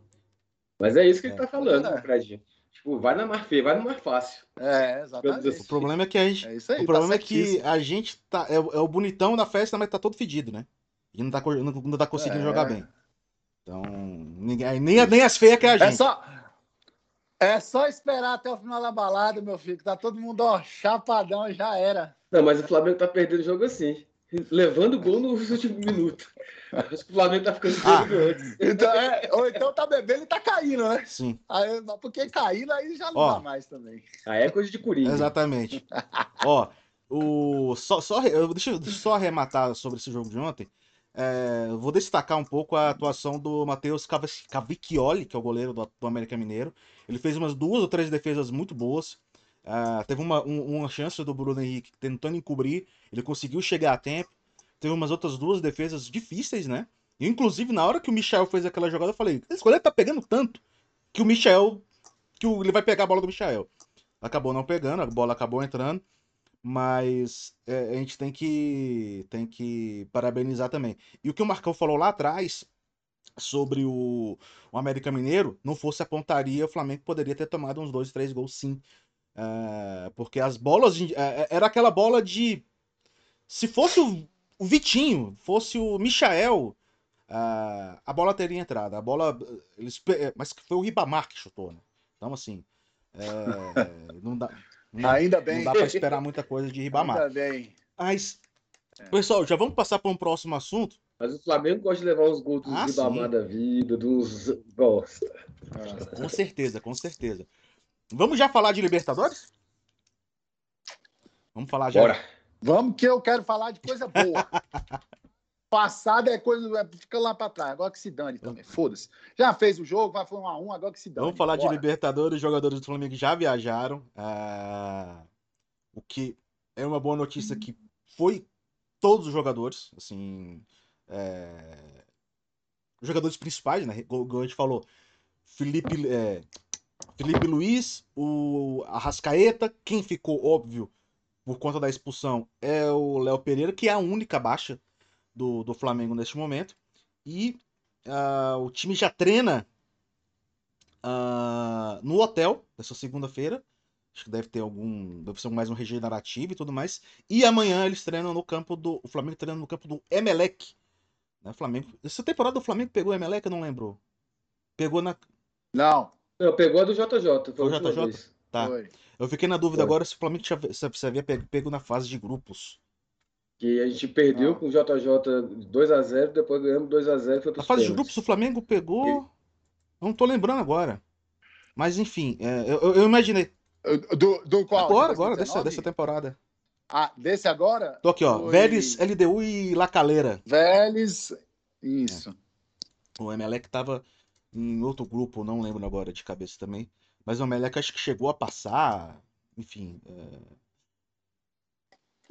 Mas é isso que é. ele tá falando, é. Fred. Tipo, vai na mais feia, vai no mais fácil. É, exatamente. O problema é que a gente. É isso aí, o problema tá é que a gente tá. É, é, o bonitão da festa, mas tá todo fedido, né? E não tá, não, não tá conseguindo é. jogar bem. Então, ninguém, nem, nem as feias que é a é gente. É só, é só esperar até o final da balada, meu filho, que tá todo mundo, ó, chapadão, já era. Não, mas o Flamengo tá perdendo o jogo assim. Levando gol nos últimos minutos. Acho que o Flamengo tá ficando ah. antes. Então, é, ou então tá bebendo e tá caindo, né? Sim. Aí, porque caindo aí já não ó, dá mais também. Aí é coisa de Coringa. Exatamente. ó, o, só, só, deixa eu só arrematar sobre esse jogo de ontem. É, vou destacar um pouco a atuação do Matheus Cavicchioli, que é o goleiro do, do, América Mineiro. Ele fez umas duas ou três defesas muito boas. Uh, teve uma, um, uma chance do Bruno Henrique tentando encobrir, ele conseguiu chegar a tempo. Teve umas outras duas defesas difíceis, né? E, inclusive, na hora que o Michel fez aquela jogada, eu falei: esse goleiro tá pegando tanto que o Michel. que o, ele vai pegar a bola do Michel. Acabou não pegando, a bola acabou entrando mas é, a gente tem que, tem que parabenizar também. E o que o Marcão falou lá atrás sobre o, o América Mineiro, não fosse a pontaria, o Flamengo poderia ter tomado uns dois, três gols sim. É, porque as bolas. É, era aquela bola de. Se fosse o, o Vitinho, fosse o Michael, a bola teria entrado. A bola. Eles, mas foi o Ribamar que chutou, né? Então, assim. não dá. Ainda bem. Não dá para esperar muita coisa de Ribamar. Ainda bem. Mas, é. pessoal, já vamos passar para um próximo assunto. Mas o Flamengo gosta de levar os gols dos ah, Ribamar sim. da vida, dos. Gosta. Ah, com certeza, com certeza. Vamos já falar de Libertadores? Vamos falar já. Bora. Vamos que eu quero falar de coisa boa. Passada é coisa. É, fica lá para trás. Agora que se dane também. Foda-se. Já fez o jogo, vai foi um a um, agora que se dane. Vamos falar Bora. de Libertadores. Os jogadores do Flamengo já viajaram. Ah, o que é uma boa notícia que foi todos os jogadores. Assim. É... Os jogadores principais, né? Como a gente falou. Felipe, é... Felipe Luiz, o Arrascaeta. Quem ficou óbvio por conta da expulsão é o Léo Pereira, que é a única baixa do, do Flamengo neste momento. E uh, o time já treina uh, no hotel nessa segunda-feira. Acho que deve ter algum. Deve ser mais um regenerativo e tudo mais. E amanhã eles treinam no campo do. O Flamengo treina no campo do Emelec. Né, Flamengo. Essa temporada o Flamengo pegou o Emelec, eu não lembro. Pegou na. Não. Não, pegou a do JJ. Foi o JJ? Tá. Foi. Eu fiquei na dúvida foi. agora se o Flamengo tinha, se havia pego na fase de grupos que a gente perdeu ah. com o JJ 2x0, depois ganhamos 2x0 foi A fase de grupos o Flamengo pegou. E... Não tô lembrando agora. Mas enfim, é, eu, eu, imaginei. Do, do qual? Agora, agora, dessa, dessa temporada. Ah, desse agora? Tô aqui, ó. Foi... Vélez, LDU e Lacaleira. Vélez, isso. É. O Emelec tava em outro grupo, não lembro agora de cabeça também. Mas o Emelec acho que chegou a passar. Enfim. É...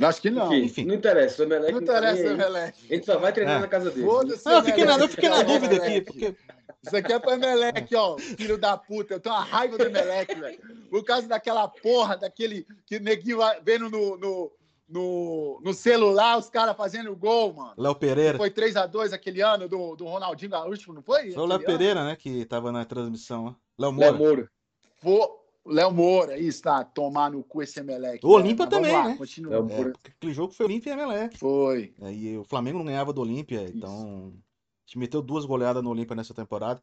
Acho que não. Enfim, Enfim. não interessa. O Emelec não, interessa o Emelec. A gente só vai treinar é. na casa dele. Não, eu fiquei na, eu fiquei na dúvida aqui. Porque... Isso aqui é pro Emelec, ó. Filho da puta. Eu tenho uma raiva do Emelec, velho. Por causa daquela porra, daquele que neguinho vendo no, no, no, no celular, os caras fazendo gol, mano. Léo Pereira. Foi 3x2 aquele ano do, do Ronaldinho Gaúcho, não foi? Foi o Léo Pereira, né, que tava na transmissão. Léo Moura. Léo Moura. Foi, Léo Moura, isso, tá. Tomar no cu esse Emelec. O Olímpia né? também, lá, né? Continua. É, aquele jogo foi Olímpia e Emelec. Foi. E o Flamengo não ganhava do Olímpia, então. A gente meteu duas goleadas no Olímpia nessa temporada.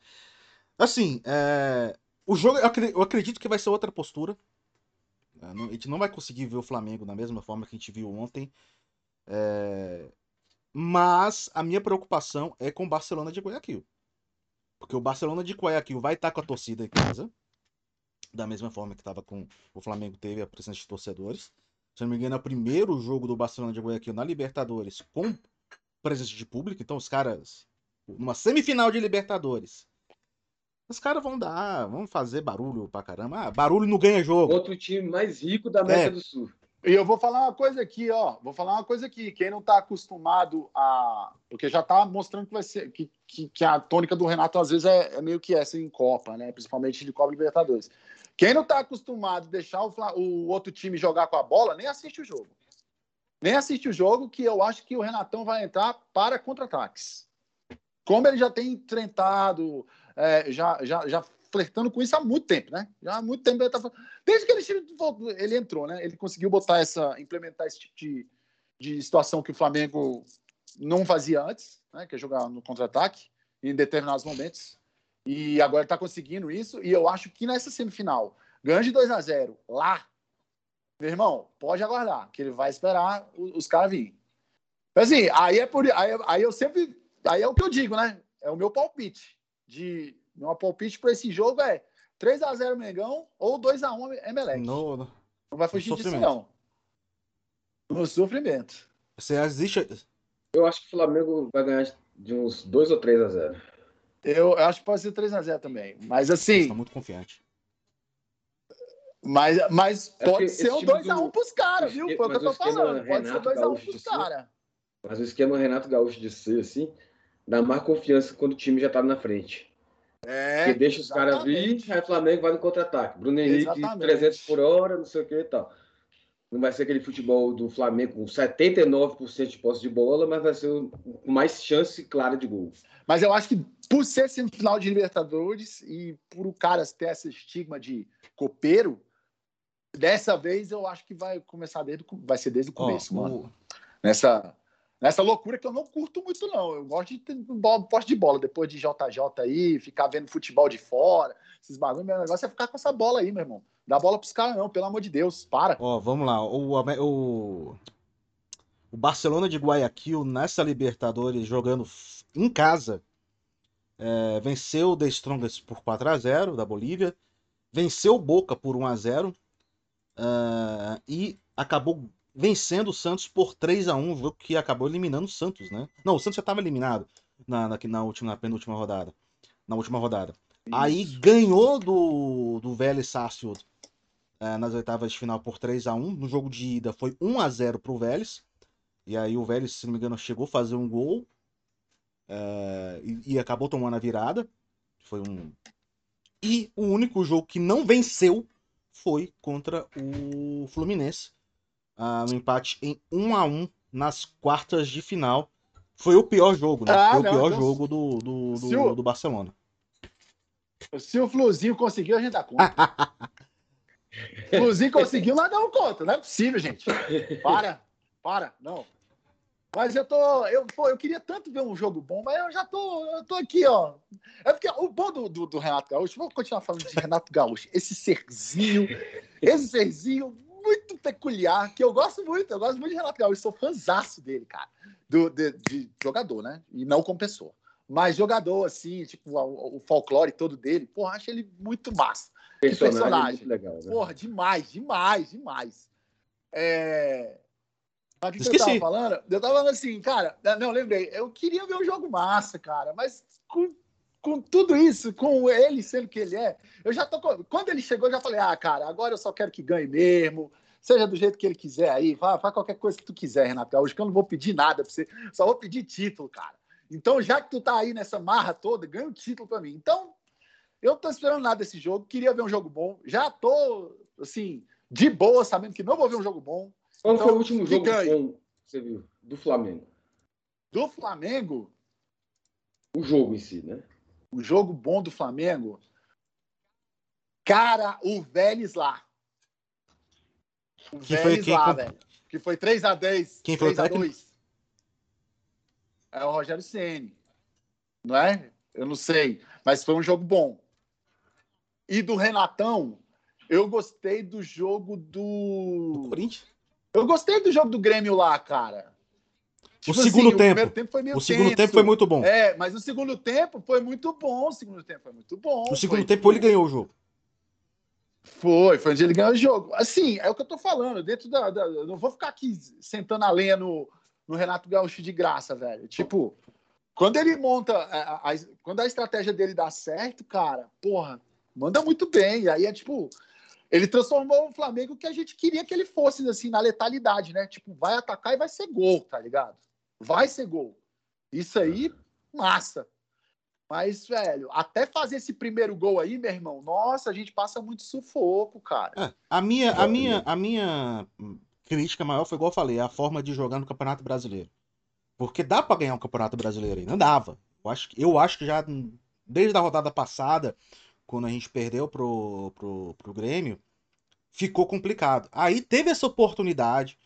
Assim, é... o jogo, eu acredito que vai ser outra postura. É, a gente não vai conseguir ver o Flamengo da mesma forma que a gente viu ontem. É... Mas a minha preocupação é com o Barcelona de Guayaquil. Porque o Barcelona de Guayaquil vai estar com a torcida em casa da mesma forma que estava com o Flamengo teve a presença de torcedores. Se não me engano, é o primeiro jogo do Barcelona de Guayaquil na Libertadores com presença de público, então os caras, numa semifinal de Libertadores, os caras vão dar, vão fazer barulho pra caramba. Ah, barulho não ganha jogo. Outro time mais rico da América é. do Sul. E eu vou falar uma coisa aqui, ó. Vou falar uma coisa aqui. Quem não está acostumado a. Porque já está mostrando que vai ser. Que, que, que, a tônica do Renato, às vezes, é, é, meio que essa em Copa, né? Principalmente de Copa Libertadores. Quem não está acostumado a deixar o, o outro time jogar com a bola, nem assiste o jogo. Nem assiste o jogo, que eu acho que o Renatão vai entrar para contra-ataques. Como ele já tem enfrentado, é, já, já, já flertando com isso há muito tempo, né? Já há muito tempo ele tá Desde que ele, ele entrou, né? Ele conseguiu botar essa, implementar esse tipo de, de situação que o Flamengo não fazia antes, né? Que é jogar no contra-ataque em determinados momentos. E agora ele tá conseguindo isso. E eu acho que nessa semifinal, ganho de 2 a 0 lá, meu irmão, pode aguardar, que ele vai esperar os, os caras virem. Assim, aí é por aí, aí eu sempre. Aí é o que eu digo, né? É o meu palpite de meu palpite para esse jogo é 3x0 Mengão ou 2x1 Emelec. No, não vai fugir disso, não. No sofrimento. Você existe. Eu acho que o Flamengo vai ganhar de uns 2 ou 3 a 0 Eu acho que pode ser 3 a 0 também. Mas assim. Está muito confiante. Mas, mas é pode ser um 2x1 do... pros caras, viu? Foi o que eu tô falando. Pode ser 2x1 pros caras. Mas o esquema Renato Gaúcho de ser assim, dá mais confiança quando o time já tá na frente. É, que deixa os caras vir, aí o Flamengo vai no contra-ataque. Bruno Henrique, exatamente. 300 por hora, não sei o que e tal. Não vai ser aquele futebol do Flamengo com 79% de posse de bola, mas vai ser com mais chance clara de gol. Mas eu acho que por ser semifinal de Libertadores e por o cara ter esse estigma de copeiro, dessa vez eu acho que vai começar desde vai ser desde o começo, oh, mano. Oh. Nessa Nessa loucura que eu não curto muito, não. Eu gosto de ter poste de bola depois de JJ aí, ficar vendo futebol de fora, esses bagulho. Meu negócio é ficar com essa bola aí, meu irmão. Dá bola pros caras, não, pelo amor de Deus, para. Ó, vamos lá. O, o, o Barcelona de Guayaquil, nessa Libertadores, jogando em casa, é, venceu o The Strongest por 4 a 0 da Bolívia, venceu o Boca por 1 a 0 uh, é, e acabou vencendo o Santos por 3 a 1 um jogo que acabou eliminando o Santos, né? Não, o Santos já estava eliminado na, na, na, última, na penúltima rodada. Na última rodada. Isso. Aí ganhou do, do Vélez Sarsfield é, nas oitavas de final por 3 a 1 No jogo de ida foi 1 a 0 pro Vélez. E aí o Vélez, se não me engano, chegou a fazer um gol. É, e, e acabou tomando a virada. Foi um. E o único jogo que não venceu foi contra o Fluminense uh, no empate em 1 a 1 nas quartas de final. Foi o pior jogo, né? Ah, Foi não, o pior então... jogo do, do, do, o... do, Barcelona. Se o Fluzinho conseguiu, a gente dá conta. Fluzinho conseguiu, nós damos conta. Não é possível, gente. Para, para, não. Mas eu tô. Eu, pô, eu queria tanto ver um jogo bom, mas eu já tô, eu tô aqui, ó. É porque o bom do, do, do Renato Gaúcho, vou continuar falando de Renato Gaúcho, esse serzinho, esse serzinho muito peculiar, que eu gosto muito. Eu gosto muito de Renato Gaúcho, sou fãzaço dele, cara. Do, de, de, jogador, né? E não como pessoa. Mas jogador, assim, tipo, o, o folclore todo dele, porra, acho ele muito massa. Personagem. Personagem. Legal, né? Porra, demais, demais, demais. É... Mas o que, eu tava falando? Eu tava falando assim, cara, não, lembrei, eu queria ver um jogo massa, cara, mas com com tudo isso, com ele sendo que ele é, eu já tô. Quando ele chegou, eu já falei: ah, cara, agora eu só quero que ganhe mesmo. Seja do jeito que ele quiser aí, faz, faz qualquer coisa que tu quiser, Renato Gaúcho, que eu não vou pedir nada pra você, só vou pedir título, cara. Então, já que tu tá aí nessa marra toda, ganha um título para mim. Então, eu não tô esperando nada desse jogo, queria ver um jogo bom. Já tô, assim, de boa, sabendo que não vou ver um jogo bom. Qual então, foi o último jogo bom que você viu? Do Flamengo? Do Flamengo? O jogo em si, né? o jogo bom do Flamengo, cara, o Vélez lá. O que Vélez foi, lá, velho. Que foi 3x10. Quem foi 3 a 2 É o Rogério Ceni, Não é? Eu não sei. Mas foi um jogo bom. E do Renatão, eu gostei do jogo do. do Corinthians? Eu gostei do jogo do Grêmio lá, cara. Tipo o segundo assim, tempo. O, tempo foi meio o segundo tempo foi muito bom. É, mas o segundo tempo foi muito bom. O segundo tempo foi muito bom. No segundo foi, tempo ele ganhou o jogo. Foi, foi onde ele ganhou o jogo. Assim, é o que eu tô falando. Dentro da. da não vou ficar aqui sentando a lenha no, no Renato Gaúcho de graça, velho. Tipo, quando ele monta, a, a, quando a estratégia dele dá certo, cara, porra, manda muito bem. E aí é tipo, ele transformou o Flamengo que a gente queria que ele fosse, assim, na letalidade, né? Tipo, vai atacar e vai ser gol, tá ligado? Vai ser gol. Isso aí, massa. Mas, velho, até fazer esse primeiro gol aí, meu irmão, nossa, a gente passa muito sufoco, cara. É, a minha, a minha, a minha crítica maior foi igual eu falei, a forma de jogar no Campeonato Brasileiro. Porque dá para ganhar o um Campeonato Brasileiro aí, não dava. Eu acho, eu acho que já desde a rodada passada, quando a gente perdeu pro, pro, pro Grêmio, ficou complicado. Aí teve essa oportunidade.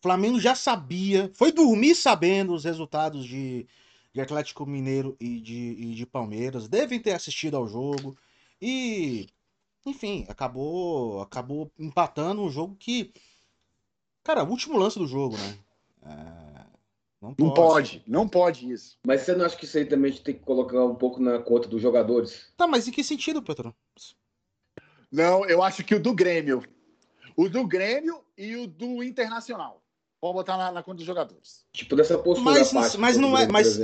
Flamengo já sabia, foi dormir sabendo os resultados de, de Atlético Mineiro e de, e de Palmeiras. Devem ter assistido ao jogo. E, enfim, acabou, acabou empatando um jogo que. Cara, último lance do jogo, né? É, não, pode. não pode, não pode isso. Mas você não acha que isso aí também a gente tem que colocar um pouco na conta dos jogadores? Tá, mas em que sentido, Petro? Não, eu acho que o do Grêmio. O do Grêmio e o do Internacional. Pode botar na, na conta dos jogadores. Tipo, dessa postura. Mas, parte, mas não é. Mas...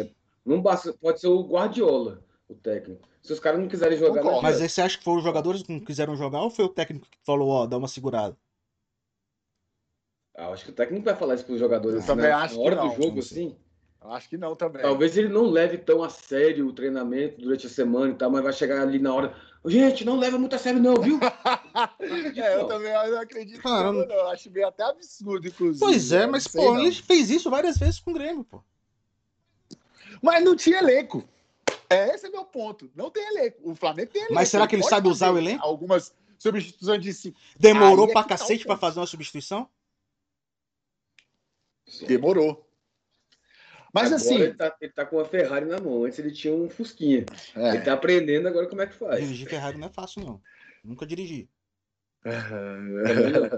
Não basta, pode ser o Guardiola, o técnico. Se os caras não quiserem jogar. Não mas aí você acha que foram os jogadores que não quiseram jogar ou foi o técnico que falou, ó, dá uma segurada? Ah, acho que o técnico vai falar isso para os jogadores. Eu assim, também né? acho Na hora que não, do jogo, assim. Acho que não também. Talvez ele não leve tão a sério o treinamento durante a semana e tal, mas vai chegar ali na hora. Gente, não leva muito a sério, não, viu? é, eu também não acredito. Cara, não, não. Acho meio até absurdo, inclusive. Pois é, mas, pô, ele fez isso várias vezes com o Grêmio, pô. Mas não tinha elenco. É, esse é meu ponto. Não tem elenco. O Flamengo tem elenco. Mas será que ele, ele sabe usar o elenco? Algumas substituições de si. Demorou Aí é pra tá cacete tá pra fazer uma substituição? Demorou. Mas agora assim. Ele tá, ele tá, com a Ferrari na mão. Antes ele tinha um Fusquinha. É. Ele tá aprendendo agora como é que faz. Dirigir Ferrari não é fácil, não. Nunca dirigi.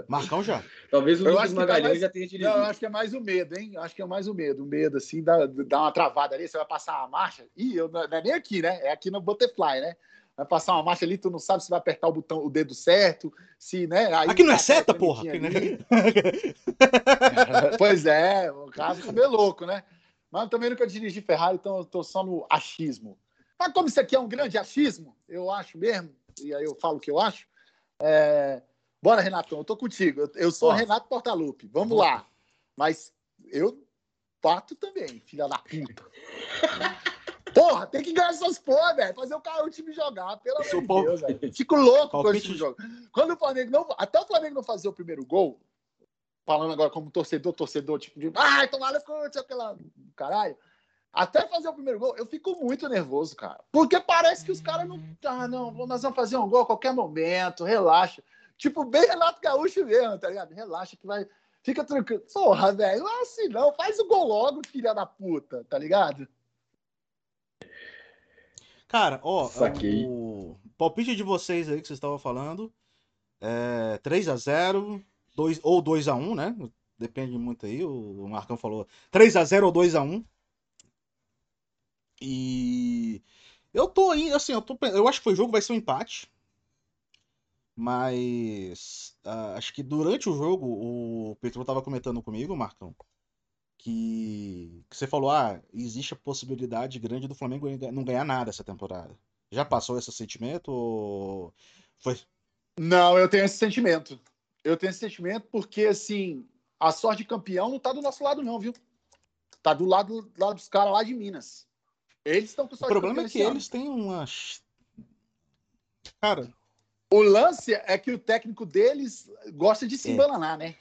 Marcão já. Talvez o Lucas tá Magalhães mais... já tenha dirigido. Não, eu acho que é mais o medo, hein? Acho que é mais o medo. O medo, assim, dá, dá uma travada ali, você vai passar a marcha. Ih, eu, não é nem aqui, né? É aqui no Butterfly, né? Vai passar uma marcha ali, tu não sabe se vai apertar o botão, o dedo certo, se, né? Aí aqui não é seta, porra! Aqui, né? pois é, o caso é meio louco, né? Mas eu também nunca dirigi Ferrari, então eu tô só no achismo. Mas como isso aqui é um grande achismo, eu acho mesmo, e aí eu falo o que eu acho, é... Bora, Renatão, eu tô contigo. Eu sou Renato Portaluppi. Vamos lá. Mas eu pato também, filha da puta. Porra, tem que ganhar essas porra, velho. Fazer o, cara, o time jogar, pelo amor de Deus, velho. Fico louco com esse time jogar. Quando o Flamengo não. Até o Flamengo não fazer o primeiro gol, falando agora como torcedor, torcedor, tipo de. Ai, tomara que aquela. Caralho. Até fazer o primeiro gol, eu fico muito nervoso, cara. Porque parece que os caras não. Ah, não, nós vamos fazer um gol a qualquer momento, relaxa. Tipo, bem Renato Gaúcho mesmo, tá ligado? Relaxa que vai. Fica tranquilo. Porra, velho, não é assim não. Faz o gol logo, filha da puta, tá ligado? Cara, ó, Saquei. o palpite de vocês aí que vocês estavam falando é 3x0 2, ou 2x1, né? Depende muito aí, o Marcão falou 3x0 ou 2x1. E eu tô aí, assim, eu, tô, eu acho que foi o jogo, vai ser um empate. Mas uh, acho que durante o jogo o Petro estava comentando comigo, Marcão, que, que, você falou: ah, existe a possibilidade grande do Flamengo não ganhar nada essa temporada. Já passou esse sentimento? Ou foi? Não, eu tenho esse sentimento. Eu tenho esse sentimento porque, assim, a sorte de campeão não tá do nosso lado, não, viu? Tá do lado, do lado dos caras lá de Minas. Eles estão com sorte O problema é que eles têm umas. Cara, o lance é que o técnico deles gosta de se é. embananar, né?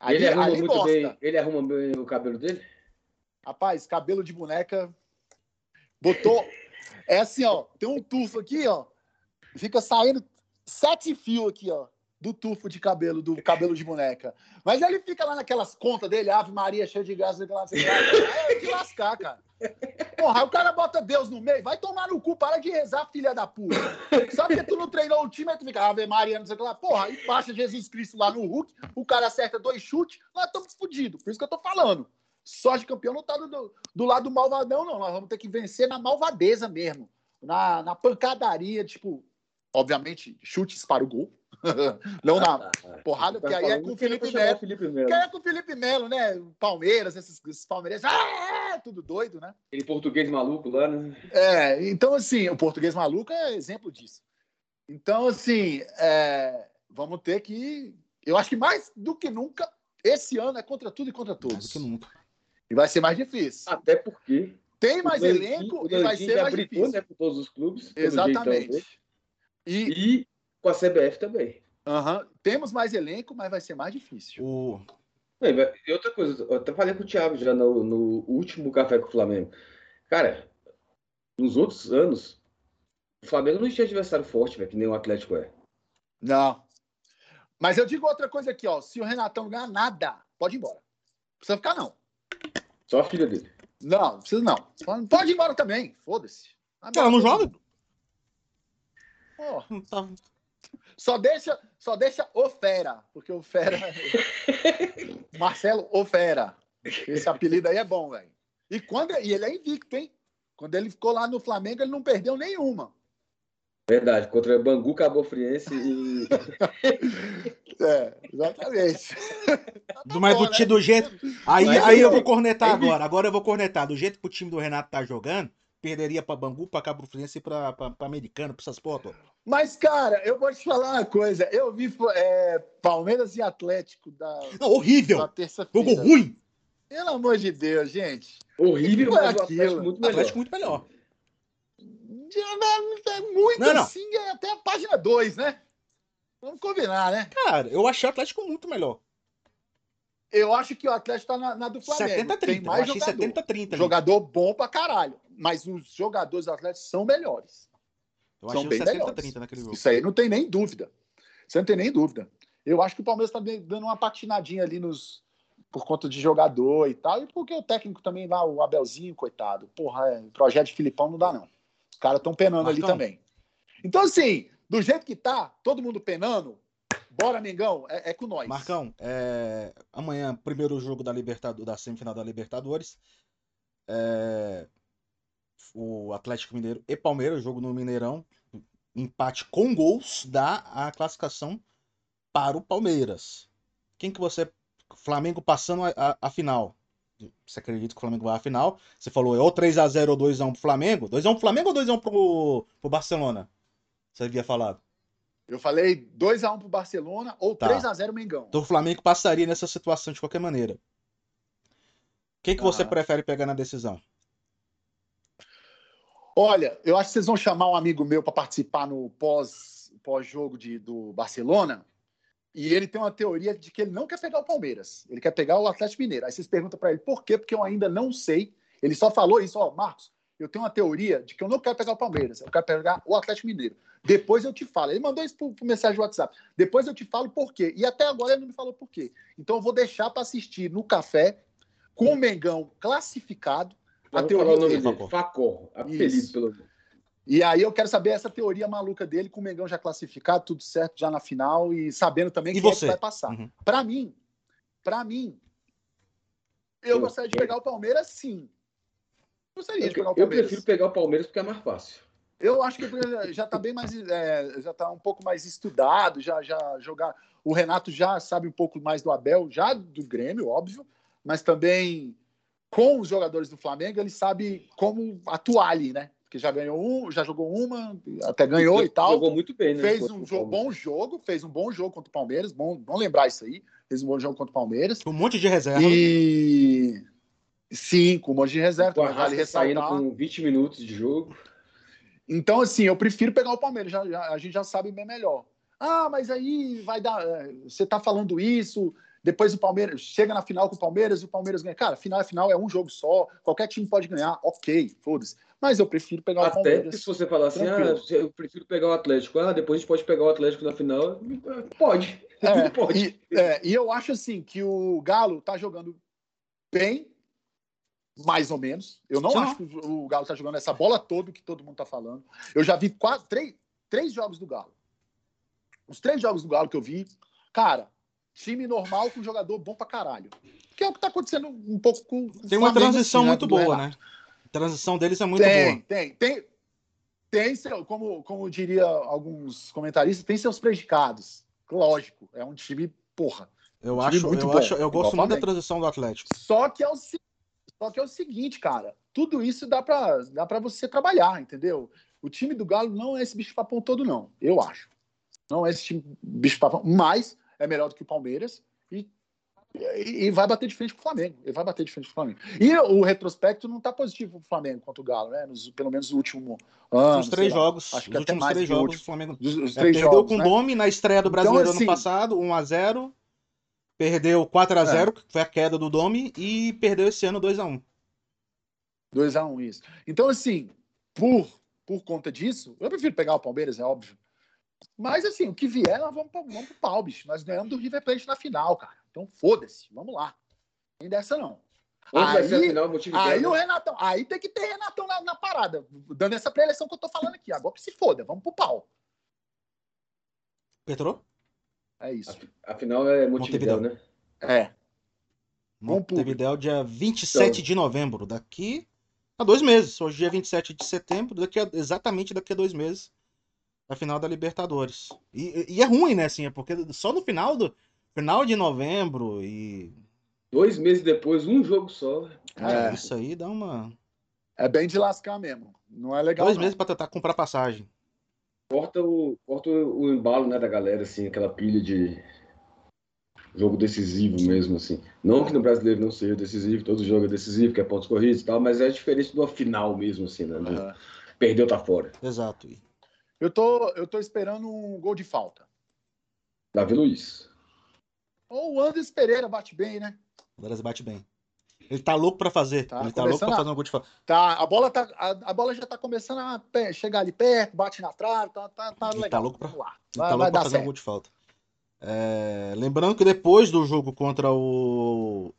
Ali, ele arruma muito bem. Ele arruma bem o cabelo dele? Rapaz, cabelo de boneca. Botou. É assim, ó. Tem um tufo aqui, ó. Fica saindo sete fios aqui, ó do tufo de cabelo, do cabelo de boneca. Mas ele fica lá naquelas contas dele, Ave Maria, cheio de gás, lá, é de lascar, cara. Porra, o cara bota Deus no meio, vai tomar no cu, para de rezar, filha da puta. Só porque tu não treinou o time, aí tu fica, Ave Maria, não sei o que lá. Porra, aí baixa Jesus Cristo lá no Hulk, o cara acerta dois chutes, nós estamos fodidos. Por isso que eu tô falando. Só de campeão não tá do, do lado do malvadão, não. Nós vamos ter que vencer na malvadeza mesmo. Na, na pancadaria, tipo, obviamente, chutes para o gol não na porrada, porque aí é com o Felipe Melo. Felipe Melo. Que é com o Felipe Melo, né? Palmeiras, esses, esses palmeirenses, ah, tudo doido, né? Aquele português maluco lá, né? É, então assim, o português maluco é exemplo disso. Então, assim, é, vamos ter que. Eu acho que mais do que nunca, esse ano é contra tudo e contra todos. Mais do que nunca. E vai ser mais difícil. Até porque. Tem mais elenco e vai ser mais difícil. Né, com todos os clubes. Exatamente. E, e, com a CBF também. Uhum. Temos mais elenco, mas vai ser mais difícil. O... E outra coisa, eu até falei com o Thiago já no, no último café com o Flamengo. Cara, nos outros anos, o Flamengo não tinha adversário forte, véio, que nem o Atlético é. Não. Mas eu digo outra coisa aqui, ó. Se o Renatão não ganhar nada, pode ir embora. Não precisa ficar, não. Só a filha dele. Não, não precisa não. Pode ir embora também. Foda-se. Ela não joga? Oh. Tá. Só deixa, só deixa o Fera, porque o Fera. Marcelo o Fera. Esse apelido aí é bom, velho. E, quando, e ele é invicto, hein? Quando ele ficou lá no Flamengo, ele não perdeu nenhuma. Verdade, contra o Bangu Cabo Friense e. é, exatamente. Do, mas do, né? do jeito. Aí, aí eu vou cornetar agora. Agora eu vou cornetar. Do jeito que o time do Renato tá jogando, perderia para Bangu, para Cabo Friense e para Americano, para essas porras. Mas, cara, eu vou te falar uma coisa. Eu vi é, Palmeiras e Atlético da. Não, horrível! Jogo ruim! Pelo amor de Deus, gente. Horrível, mas o Atlético muito melhor. Atlético muito melhor. É muito não, não. assim, é até a página 2, né? Vamos combinar, né? Cara, eu achei o Atlético muito melhor. Eu acho que o Atlético tá na, na do Flamengo. 70-30. Tem mais eu achei 70-30. Jogador bom pra caralho. Mas os jogadores do Atlético são melhores. Eu são bem 70, 30 naquele jogo. Isso aí não tem nem dúvida. Você não tem nem dúvida. Eu acho que o Palmeiras tá dando uma patinadinha ali nos, por conta de jogador e tal, e porque o técnico também lá, o Abelzinho, coitado, porra, é, projeto de Filipão não dá não caras estão penando Marcão. ali também. Então, assim, do jeito que tá, todo mundo penando, bora, Mengão, é, é com nós. Marcão, é... amanhã, primeiro jogo da, Libertadores, da semifinal da Libertadores. É... O Atlético Mineiro e Palmeiras, jogo no Mineirão. Empate com gols dá a classificação para o Palmeiras. Quem que você. Flamengo passando a, a, a final. Você acredita que o Flamengo vai à final? Você falou, é ou 3x0 ou 2x1 pro Flamengo? 2x1 pro Flamengo ou 2x1 pro, pro Barcelona? Você havia falado. Eu falei 2x1 pro Barcelona ou tá. 3x0 Mengão. Então o Flamengo passaria nessa situação de qualquer maneira. Quem que ah. você prefere pegar na decisão? Olha, eu acho que vocês vão chamar um amigo meu para participar no pós, pós-jogo do Barcelona. E ele tem uma teoria de que ele não quer pegar o Palmeiras, ele quer pegar o Atlético Mineiro. Aí vocês perguntam para ele por quê? Porque eu ainda não sei. Ele só falou isso, ó, Marcos, eu tenho uma teoria de que eu não quero pegar o Palmeiras, eu quero pegar o Atlético Mineiro. Depois eu te falo. Ele mandou isso por, por mensagem do WhatsApp. Depois eu te falo por quê. E até agora ele não me falou por quê. Então eu vou deixar para assistir no café com o Mengão classificado. a teoria falar o nome dele. Facor, apelido pelo e aí eu quero saber essa teoria maluca dele, com o Mengão já classificado, tudo certo já na final e sabendo também e quem é que vai passar. Uhum. Para mim, para mim, eu, eu gostaria de pegar o Palmeiras, sim. Gostaria eu, de pegar o Palmeiras. Eu prefiro pegar o Palmeiras porque é mais fácil. Eu acho que já está bem mais, é, já está um pouco mais estudado, já, já jogar. O Renato já sabe um pouco mais do Abel, já do Grêmio, óbvio, mas também com os jogadores do Flamengo ele sabe como atuar ali, né? que já ganhou um, já jogou uma, até ganhou e tal. Jogou muito bem, né? Fez um jogo, bom jogo, fez um bom jogo contra o Palmeiras, bom, bom lembrar isso aí. Fez um bom jogo contra o Palmeiras. Um monte de reserva. E sim, com um monte de reserva. Com a vale saindo com 20 minutos de jogo. Então, assim, eu prefiro pegar o Palmeiras, já, já, a gente já sabe bem melhor. Ah, mas aí vai dar. Eh, você tá falando isso, depois o Palmeiras chega na final com o Palmeiras e o Palmeiras ganha. Cara, final é final, é um jogo só, qualquer time pode ganhar, ok, foda-se. Mas eu prefiro pegar Até o Palmeiras. Até se você falar assim, ah, eu prefiro pegar o Atlético. Ah, depois a gente pode pegar o Atlético na final. Pode. É, pode. E, é, e eu acho assim que o Galo tá jogando bem, mais ou menos. Eu não Sim. acho que o Galo tá jogando essa bola toda que todo mundo tá falando. Eu já vi quase três, três jogos do Galo. Os três jogos do Galo que eu vi, cara, time normal com jogador bom pra caralho. Que é o que tá acontecendo um pouco com. Tem uma transição assim, muito boa, né? A transição deles é muito tem, boa. Tem, tem. Tem, seu, como, como diria alguns comentaristas, tem seus predicados. lógico, é um time, porra. Eu um acho, muito eu bom, acho, eu gosto muito da transição do Atlético. Só que é o só que é o seguinte, cara, tudo isso dá para dá para você trabalhar, entendeu? O time do Galo não é esse bicho papão todo não, eu acho. Não é esse time bicho papão, mas é melhor do que o Palmeiras e e vai bater de frente com o Flamengo. Ele vai bater de frente com o Flamengo. E o retrospecto não está positivo para o Flamengo contra o Galo, né? Nos, pelo menos no último ano. Os três jogos. Acho que os últimos três jogos, o Flamengo os, os é, três perdeu jogos, com o né? Domi na estreia do então, Brasileiro então, assim, ano passado, 1x0. Perdeu 4x0, é. que foi a queda do Domi, e perdeu esse ano 2x1. 2x1, isso. Então, assim, por, por conta disso, eu prefiro pegar o Palmeiras, é óbvio. Mas, assim, o que vier, nós vamos, vamos pro pau, bicho. Nós ganhamos do River Plate na final, cara. Então, foda-se, vamos lá. Tem dessa não. Onde aí, vai ser final, aí o Renatão, aí tem que ter Renatão na, na parada, dando essa preleção que eu tô falando aqui. Agora que se foda, vamos pro pau. Petrou? É isso. Afinal é Montevideo, né? É. Montevideo, dia 27 então... de novembro. Daqui a dois meses. Hoje, dia 27 de setembro, daqui a, exatamente daqui a dois meses, a final da Libertadores. E, e é ruim, né? Assim, é porque só no final do, final de novembro e. Dois meses depois, um jogo só. Cara, é. isso aí dá uma. É bem de lascar mesmo. Não é legal. Dois não. meses para tentar comprar passagem. Corta o, corta o embalo né, da galera, assim, aquela pilha de jogo decisivo mesmo, assim. Não que no brasileiro não seja decisivo, todo jogo é decisivo, que é pontos corridos e tal, mas é diferente do final mesmo, assim, né? Uhum. Perdeu, tá fora. Exato. Eu tô, eu tô esperando um gol de falta. Davi Luiz. Ou o Anderson Pereira bate bem, né? O Anderson bate bem. Ele tá louco para fazer. Tá ele tá louco pra fazer um gol de falta. Tá, a bola, tá, a, a, bola já tá começando a chegar ali perto, bate na trave, tá, tá, tá legal. Ele tá louco pra, Vamos lá. Vai, tá louco pra fazer certo. um gol de falta. É, lembrando que depois do jogo contra o,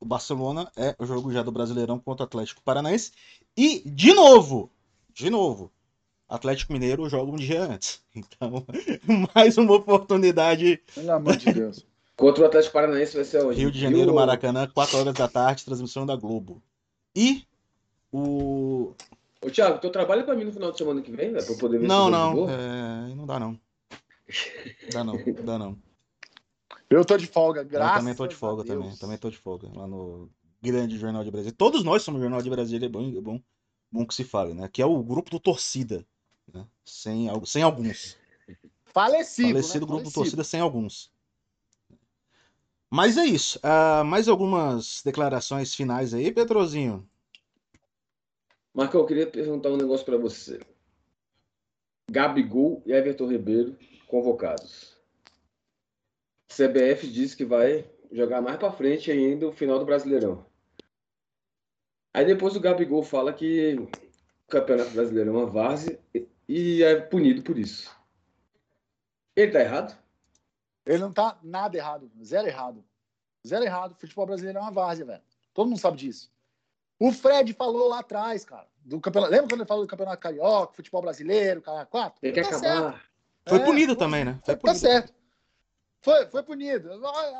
o Barcelona, é o jogo já do Brasileirão contra o Atlético Paranaense. E, de novo, de novo, Atlético Mineiro joga um dia antes. Então, mais uma oportunidade. Pelo amor de Deus. Contra o Atlético Paranaense vai ser hoje. Rio de Janeiro, Rio... Maracanã, 4 horas da tarde, transmissão da Globo. E o. Ô, Thiago, teu trabalho é pra mim no final de semana que vem, velho? Pra poder ver Não, não. É... Não dá, não. Dá não, dá não. Eu tô de folga, graças Eu também tô de folga também. Também tô de folga. Lá no grande Jornal de Brasília. Todos nós somos Jornal de Brasília, é bom, é bom, bom que se fale, né? Que é o grupo do torcida. Né? Sem, sem alguns. Falecido. Falecido né? grupo Falecido. do torcida sem alguns. Mas é isso. Uh, mais algumas declarações finais aí, Petrozinho? Marcão, eu queria perguntar um negócio para você. Gabigol e Everton Ribeiro convocados. CBF diz que vai jogar mais para frente ainda o final do Brasileirão. Aí depois o Gabigol fala que o Campeonato Brasileiro é uma várzea e é punido por isso. Ele tá errado? Ele não tá nada errado, zero errado. Zero errado. Futebol brasileiro é uma várzea, velho. Todo mundo sabe disso. O Fred falou lá atrás, cara, do campeonato. Lembra quando ele falou do campeonato carioca, futebol brasileiro, cara, quatro? Tem que tá acabar. Certo. Foi é, punido também, né? Foi tá punido. certo. Foi, foi punido.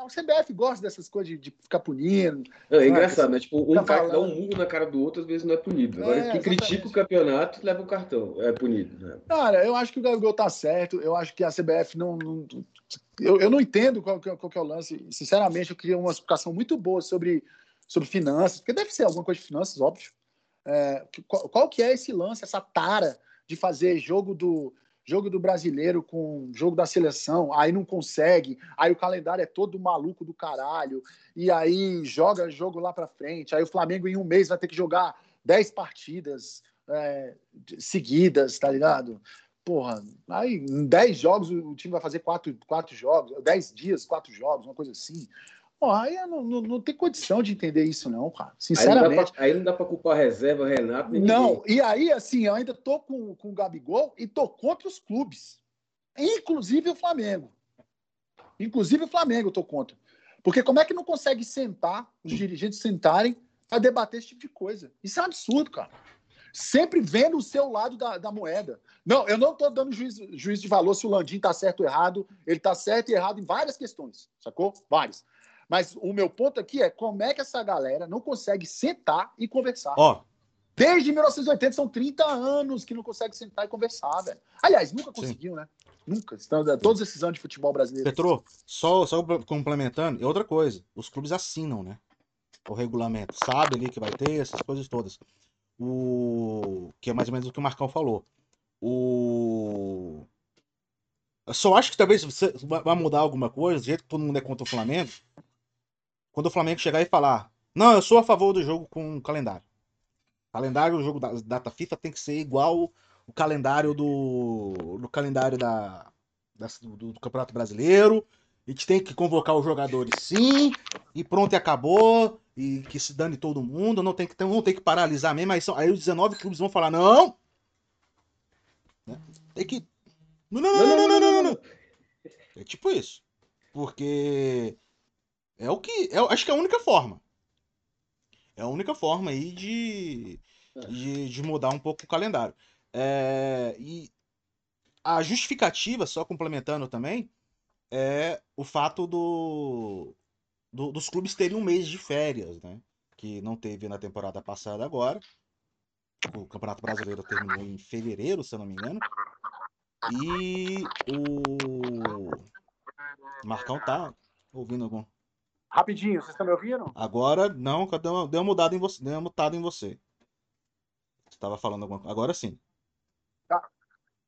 O CBF gosta dessas coisas de, de ficar punindo. Não, é engraçado, né? Tipo, um cara dá um murro na cara do outro, às vezes não é punido. Agora, é, quem critica o campeonato leva o cartão. É punido. Né? Cara, eu acho que o Gabigol tá certo. Eu acho que a CBF não. não eu, eu não entendo qual, qual, qual é o lance. Sinceramente, eu queria uma explicação muito boa sobre, sobre finanças, porque deve ser alguma coisa de finanças, óbvio. É, qual, qual que é esse lance, essa tara de fazer jogo do jogo do brasileiro com jogo da seleção, aí não consegue, aí o calendário é todo maluco do caralho, e aí joga jogo lá para frente, aí o Flamengo em um mês vai ter que jogar 10 partidas é, seguidas, tá ligado? Porra, aí em 10 jogos o time vai fazer 4, quatro jogos, 10 dias, 4 jogos, uma coisa assim. Pô, aí não, não, não, tem condição de entender isso, não, cara. Sinceramente. Aí não dá para culpar a reserva, Renato. não, e aí, assim, eu ainda tô com, com o Gabigol e tô contra os clubes. Inclusive o Flamengo. Inclusive o Flamengo eu tô contra. Porque como é que não consegue sentar, os dirigentes sentarem para debater esse tipo de coisa? Isso é um absurdo, cara. Sempre vendo o seu lado da, da moeda. Não, eu não estou dando juiz, juiz de valor se o Landim está certo ou errado. Ele está certo e errado em várias questões, sacou? Várias. Mas o meu ponto aqui é como é que essa galera não consegue sentar e conversar. Ó. Desde 1980, são 30 anos que não consegue sentar e conversar, velho. Aliás, nunca conseguiu, Sim. né? Nunca. Todos esses anos de futebol brasileiro. Petro, só, só complementando, é outra coisa. Os clubes assinam, né? O regulamento. Sabe ali que vai ter, essas coisas todas. O. Que é mais ou menos o que o Marcão falou. O. Eu só acho que talvez você vai mudar alguma coisa, do jeito que todo mundo é contra o Flamengo. Quando o Flamengo chegar e falar: Não, eu sou a favor do jogo com o calendário. O calendário do jogo da data FIFA tem que ser igual o calendário do, do calendário da, da do, do, Campeonato Brasileiro. A gente tem que convocar os jogadores sim, e pronto, e acabou. E que se dane todo mundo, não tem que, não tem que paralisar mesmo. Aí, são, aí os 19 clubes vão falar: não! Tem que não, não, não, não, não, não, não, É tipo isso. Porque é o que. É, acho que é a única forma. É a única forma aí de, de, de mudar um pouco o calendário. É, e a justificativa, só complementando também, é o fato do, do, dos clubes terem um mês de férias, né? Que não teve na temporada passada agora. O Campeonato Brasileiro terminou em fevereiro, se eu não me engano. E o Marcão tá ouvindo algum. Rapidinho, vocês estão me ouvindo? Agora não, deu uma, deu uma mudada em você. Deu uma mutada em você. Você tava falando alguma coisa. Agora sim. Tá.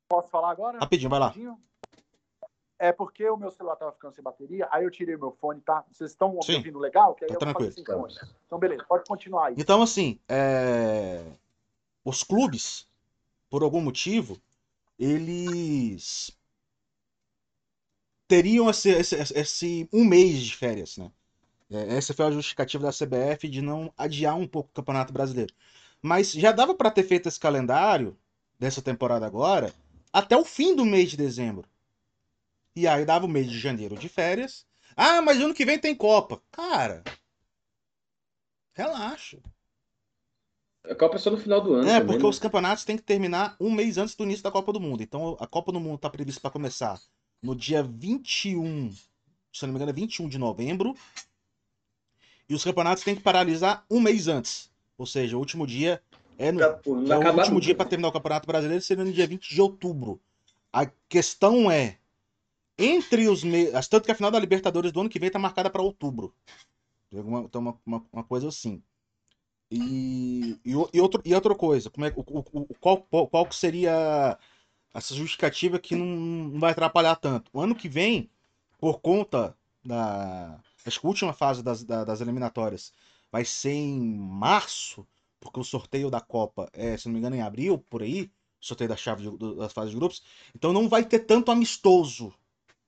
Posso falar agora? Rapidinho, vai lá. Rapidinho? É porque o meu celular tava ficando sem bateria, aí eu tirei meu fone, tá? Vocês estão me ouvindo legal? Que aí tá eu tranquilo. Então, beleza, pode continuar aí. Então, assim, é... os clubes, por algum motivo, eles teriam esse, esse, esse, um mês de férias, né? É, essa foi a justificativa da CBF de não adiar um pouco o Campeonato Brasileiro. Mas já dava para ter feito esse calendário dessa temporada agora até o fim do mês de dezembro. E aí dava o mês de janeiro de férias. Ah, mas ano que vem tem Copa. Cara, relaxa. A Copa é só no final do ano. É, também, porque né? os campeonatos têm que terminar um mês antes do início da Copa do Mundo. Então a Copa do Mundo está prevista para começar no dia 21, se não me engano, é 21 de novembro. E os campeonatos têm que paralisar um mês antes. Ou seja, o último dia é no, é o último dia para terminar o Campeonato Brasileiro seria no dia 20 de outubro. A questão é entre os meses, tanto que a final da Libertadores do ano que vem está marcada para outubro. Uma, uma, uma, uma coisa assim. E, e, e, outro, e outra coisa, como é, o, o, qual, qual seria essa justificativa que não, não vai atrapalhar tanto? O ano que vem, por conta da. Acho que a última fase das, das eliminatórias vai ser em março, porque o sorteio da Copa é, se não me engano, em abril, por aí, sorteio da chave de, das fases de grupos. Então não vai ter tanto amistoso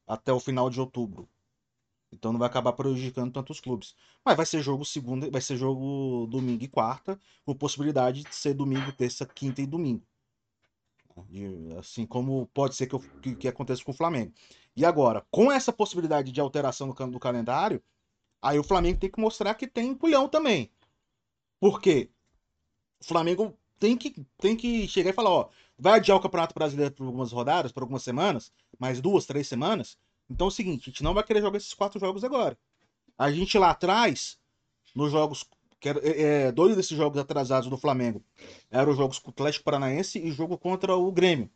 até o final de outubro. Então não vai acabar prejudicando tantos clubes. Mas vai ser jogo segunda, vai ser jogo domingo e quarta, com possibilidade de ser domingo, terça, quinta e domingo. assim como pode ser que, eu, que, que, aconteça com o Flamengo. E agora, com essa possibilidade de alteração do, do calendário, aí o Flamengo tem que mostrar que tem pulhão também. Por quê? O Flamengo tem que, tem que chegar e falar, ó, vai adiar o Campeonato Brasileiro por algumas rodadas, por algumas semanas, mais duas, três semanas, então é o seguinte, a gente não vai querer jogar esses quatro jogos agora. A gente lá atrás, nos jogos. É, é, dois desses jogos atrasados do Flamengo eram os jogos com o Atlético Paranaense e jogo contra o Grêmio.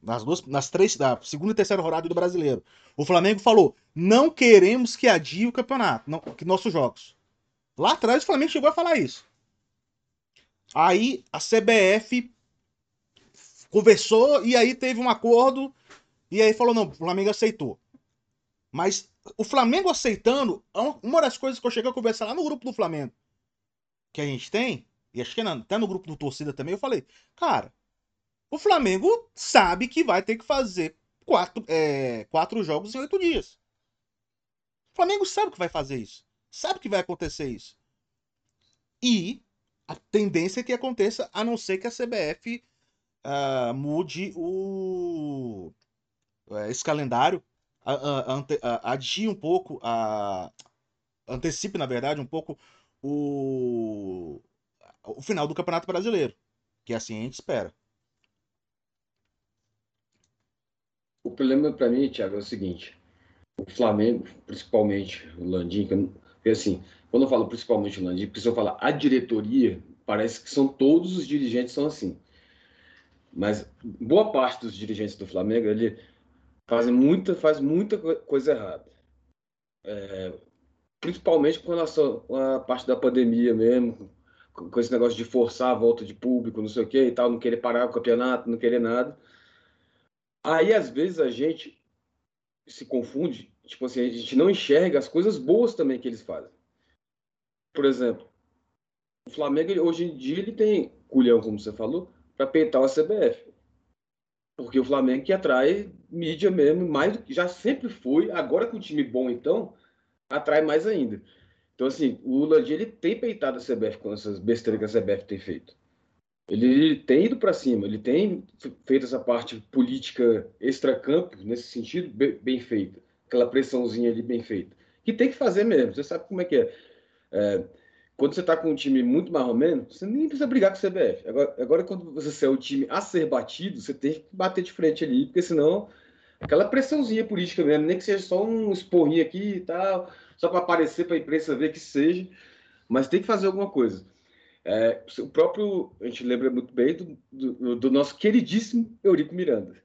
Nas, duas, nas três, da segunda e terceira rodada do brasileiro. O Flamengo falou: não queremos que adie o campeonato, não, que nossos jogos. Lá atrás o Flamengo chegou a falar isso. Aí a CBF conversou e aí teve um acordo e aí falou: não, o Flamengo aceitou. Mas o Flamengo aceitando, é uma das coisas que eu cheguei a conversar lá no grupo do Flamengo, que a gente tem, e acho que não, até no grupo do torcida também, eu falei, cara, o Flamengo sabe que vai ter que fazer quatro, é, quatro jogos em oito dias. O Flamengo sabe que vai fazer isso. Sabe que vai acontecer isso. E a tendência é que aconteça, a não ser que a CBF uh, ah, mude o, uh, esse calendário adie um pouco, antecipe, na verdade, um pouco o, o final do Campeonato Brasileiro. Que assim a gente espera. O problema para mim, Thiago, é o seguinte: o Flamengo, principalmente o Landim, porque assim, quando eu falo principalmente o Landim, porque se eu falar a diretoria, parece que são todos os dirigentes são assim. Mas boa parte dos dirigentes do Flamengo, ele fazem muita, faz muita coisa errada. É, principalmente com relação à parte da pandemia mesmo, com esse negócio de forçar a volta de público, não sei o que e tal, não querer parar o campeonato, não querer nada. Aí, às vezes, a gente se confunde, tipo assim, a gente não enxerga as coisas boas também que eles fazem. Por exemplo, o Flamengo, hoje em dia, ele tem culhão, como você falou, para peitar a CBF. Porque o Flamengo que atrai mídia mesmo, mais do que já sempre foi, agora com um time bom, então, atrai mais ainda. Então, assim, o Landim, ele tem peitado a CBF com essas besteiras que a CBF tem feito. Ele tem ido para cima, ele tem feito essa parte política extra-campo, nesse sentido, bem, bem, feita. Aquela pressãozinha ali bem feita. Que tem que fazer mesmo, você sabe como é que é. é quando você está com um time muito menos, você nem precisa brigar com o CBF. Agora, agora, quando você é o time a ser batido, você tem que bater de frente ali, porque senão aquela pressãozinha política mesmo, nem que seja só um esporrinho aqui e tal, só para aparecer para a imprensa ver que seja, mas tem que fazer alguma coisa. É, o próprio, a gente lembra muito bem do, do, do, nosso queridíssimo Eurico Miranda.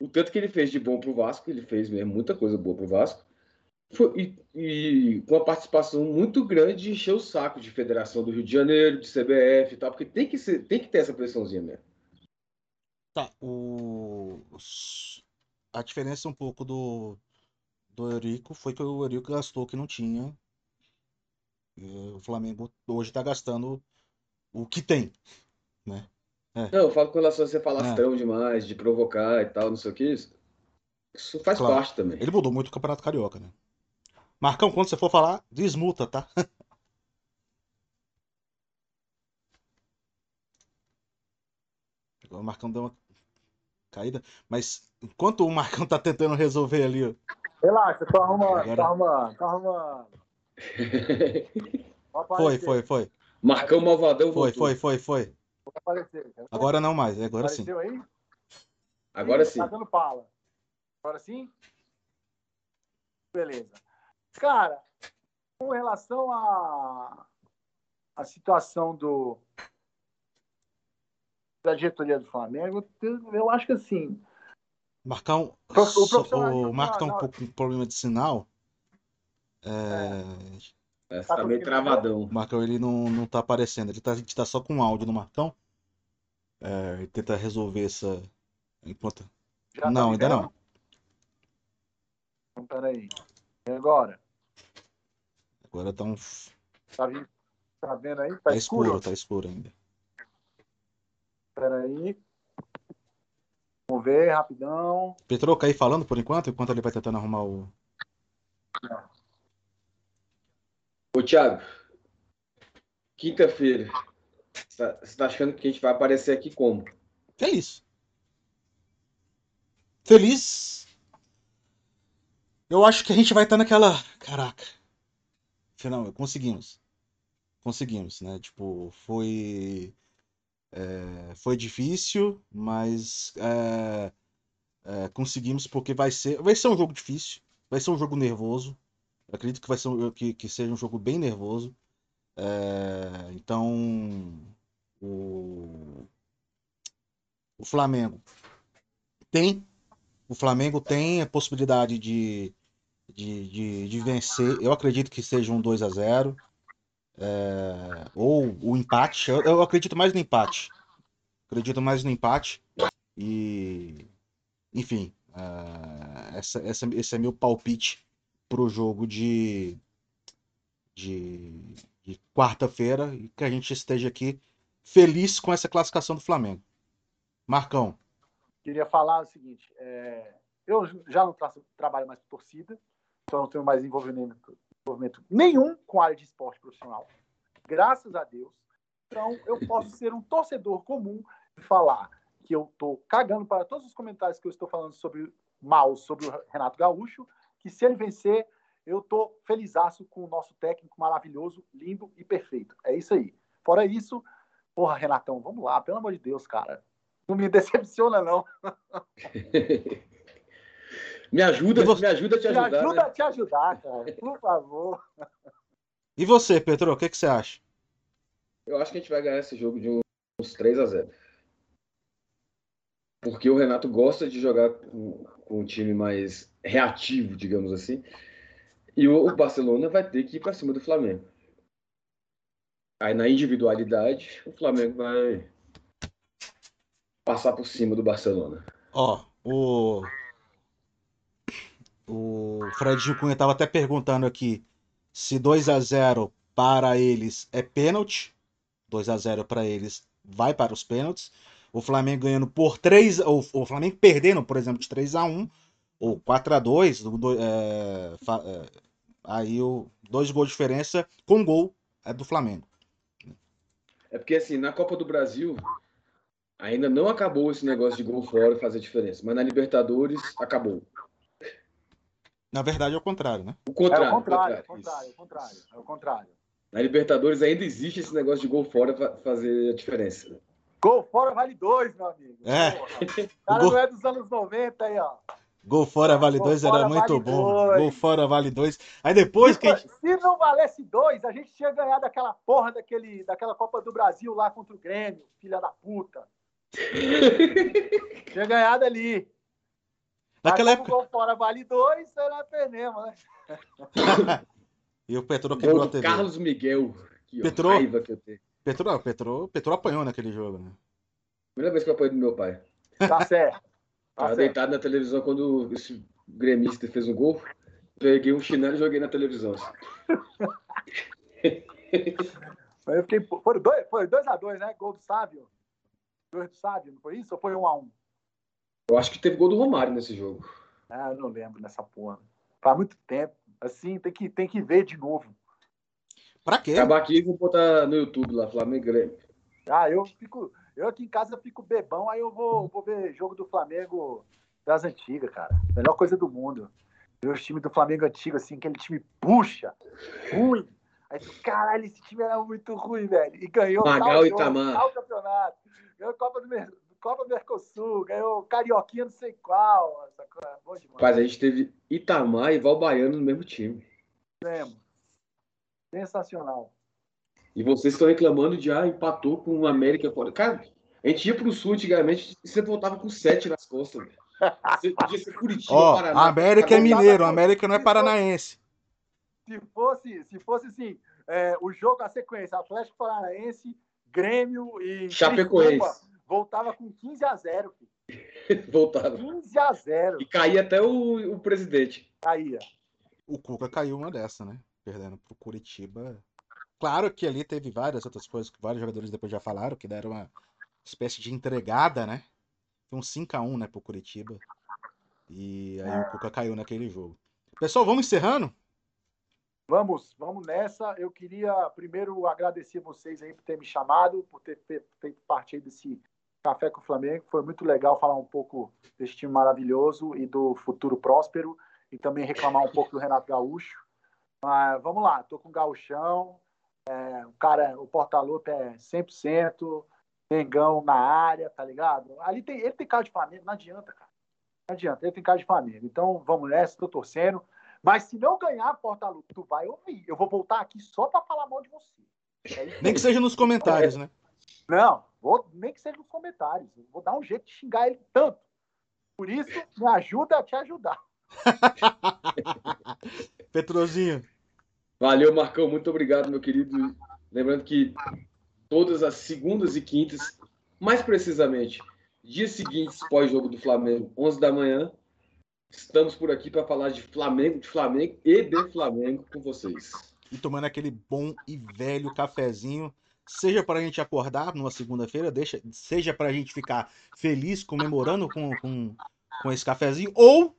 O tanto que ele fez de bom para o Vasco, ele fez mesmo muita coisa boa para o Vasco, foi, e, e, com uma participação muito grande de encher o saco de Federação do Rio de Janeiro, de CBF e tal, porque tem que, ser, tem que ter essa pressãozinha mesmo. Tá, o... a diferença um pouco do, do Eurico foi que o Eurico gastou que não tinha. E o Flamengo hoje tá gastando o que tem, né? É. Não, eu falo com relação a você falastrão é. demais, de provocar e tal, não sei o que. Isso, isso faz claro. parte também. Ele mudou muito o Campeonato Carioca, né? Marcão, quando você for falar, desmuta, tá? o Marcão deu uma caída, mas enquanto o Marcão tá tentando resolver ali, ó. Relaxa, tô arrumando, Agora... tô arrumando, tô arrumando. Foi, foi, foi. Marcão Malvadão Foi, foi, foi, foi. Aparecer, agora não mais, agora Apareceu sim. aí? Agora sim. Tá dando pala. Agora sim? Beleza. Cara, com relação à a, a situação do da diretoria do Flamengo, eu acho que assim. Marcão, o, o Marco tá um pouco com problema de sinal. É... É, tá, tá meio travadão. O Marcão ele não, não tá aparecendo, ele tá, a gente tá só com áudio no Marcão. É, ele tenta resolver essa. Enquanto... Já não, tá ainda não. Então, peraí. E agora? Agora tá um. Tá, tá vendo aí? Tá, tá escuro? escuro? Tá escuro ainda. Espera aí. Vamos ver, rapidão. Petroca aí falando por enquanto, enquanto ele vai tentando arrumar o. Ô, Thiago. Quinta-feira. Você tá, tá achando que a gente vai aparecer aqui como? Feliz. Feliz eu acho que a gente vai estar tá naquela. Caraca. Final, conseguimos. Conseguimos, né? Tipo, foi. É, foi difícil, mas é, é, conseguimos porque vai ser. Vai ser um jogo difícil. Vai ser um jogo nervoso. Eu acredito que vai ser que, que seja um jogo bem nervoso. É, então. O, o Flamengo tem. O Flamengo tem a possibilidade de, de, de, de vencer. Eu acredito que seja um 2 a 0 é, ou o empate. Eu, eu, acredito mais no empate. Acredito mais no empate. E, enfim, é, essa, essa, esse é meu palpite para o jogo de, de, de quarta-feira e que a gente esteja aqui feliz com essa classificação do Flamengo. Marcão. Queria falar o seguinte: é, eu já não tra trabalho mais com torcida, então não tenho mais envolvimento, envolvimento nenhum com a área de esporte profissional. Graças a Deus. Então, eu posso ser um torcedor comum e falar que eu estou cagando para todos os comentários que eu estou falando sobre mal sobre o Renato Gaúcho, que se ele vencer, eu estou felizaço com o nosso técnico maravilhoso, lindo e perfeito. É isso aí. Fora isso, porra, Renatão, vamos lá, pelo amor de Deus, cara. Não me decepciona, não. Me ajuda, você... me ajuda a te ajudar. Me ajuda né? a te ajudar, cara. Por favor. E você, Petro, o que, que você acha? Eu acho que a gente vai ganhar esse jogo de uns 3 a 0 porque o Renato gosta de jogar com, com um time mais reativo, digamos assim. E o, o Barcelona vai ter que ir para cima do Flamengo. Aí na individualidade, o Flamengo vai passar por cima do Barcelona. Ó, o o Fredinho Cunha estava até perguntando aqui se 2 a 0 para eles é pênalti. 2 a 0 para eles vai para os pênaltis. O Flamengo ganhando por 3, ou o Flamengo perdendo, por exemplo, de 3 a 1 ou 4 a 2 é, é, aí o dois gols de diferença com gol é do Flamengo. É porque assim, na Copa do Brasil ainda não acabou esse negócio de gol fora fazer diferença, mas na Libertadores acabou. Na verdade é o contrário, né? O contrário, é o contrário, é o contrário, é o contrário, é o contrário. Na Libertadores ainda existe esse negócio de gol fora fazer a diferença. Gol fora vale dois, meu amigo. É. o cara gol... não é dos anos 90 aí, ó. Gol fora vale gol dois era muito vale bom. Dois. Gol fora vale dois. Aí depois se, que. Gente... Se não valesse dois, a gente tinha ganhado aquela porra daquele, daquela Copa do Brasil lá contra o Grêmio, filha da puta. tinha ganhado ali. Naquela época. Gol fora vale dois, era perdemos, né? e o Petro quebrou a TV. Carlos Miguel. Que Petro... raiva que eu tenho. Petro, Petro, Petro apanhou naquele jogo, né? Primeira vez que eu apanhei do meu pai. Tá certo. Tá Tava deitado na televisão quando esse gremista fez um gol. Peguei um chinelo e joguei na televisão. eu fiquei, foi 2x2, foi dois a dois, né? Gol do Sábio. Dois do Sábio, não foi isso? Ou foi 1x1? Um, um Eu acho que teve gol do Romário nesse jogo. Ah, eu não lembro nessa porra. Faz muito tempo. Assim, tem que, tem que ver de novo. Pra quê? Acabar aqui e vou botar no YouTube lá, Flamengo Grêmio. Ah, eu fico. Eu aqui em casa fico bebão, aí eu vou, vou ver jogo do Flamengo das antigas, cara. Melhor coisa do mundo. Ver os times do Flamengo antigo, assim, aquele time puxa, ruim. Aí caralho, esse time era muito ruim, velho. E ganhou Magal e Itamar. tal campeonato. Ganhou Copa do Mer... Copa Mercosul, ganhou Carioquinha não sei qual. Essa coisa, bom demais. Mas a gente teve Itamar e Valbaiano no mesmo time. Temos. Sensacional. E vocês estão reclamando de, ah, empatou com o América fora. Cara, a gente ia pro sul antigamente e você voltava com sete nas costas, velho. Você podia ser Curitiba, Ó, Paraná. América é mineiro, América não é paranaense. Se fosse, se fosse assim, é, o jogo, a sequência, Atlético Paranaense, Grêmio e Chapecoense. voltava com 15 a 0. voltava. 15 a 0. E caía até o, o presidente. Caía. O Cuca caiu uma dessa, né? Perdendo pro Curitiba. Claro que ali teve várias outras coisas que vários jogadores depois já falaram, que deram uma espécie de entregada, né? Foi um 5x1, né, pro Curitiba. E aí o Cuca caiu naquele jogo. Pessoal, vamos encerrando? Vamos, vamos nessa. Eu queria primeiro agradecer vocês aí por ter me chamado, por ter feito parte desse Café com o Flamengo. Foi muito legal falar um pouco desse time maravilhoso e do futuro próspero e também reclamar um pouco do Renato Gaúcho. Mas vamos lá, tô com o Gauchão, é, o cara, o Portalupe é 100%, Mengão na área, tá ligado? Ali tem, ele tem cara de Flamengo, não adianta, cara. Não adianta, ele tem cara de Flamengo. Então, vamos nessa, tô torcendo. Mas se não ganhar Portalupe, tu vai ouvir. Eu vou voltar aqui só para falar mal de você. É nem que seja nos comentários, né? Não, vou, nem que seja nos comentários. Eu vou dar um jeito de xingar ele tanto. Por isso, me ajuda a te ajudar. Petrozinho. Valeu, Marcão. Muito obrigado, meu querido. Lembrando que todas as segundas e quintas, mais precisamente, dias seguintes pós-jogo do Flamengo, 11 da manhã, estamos por aqui para falar de Flamengo, de Flamengo e de Flamengo com vocês. E tomando aquele bom e velho cafezinho, seja para a gente acordar numa segunda-feira, seja para a gente ficar feliz comemorando com, com, com esse cafezinho, ou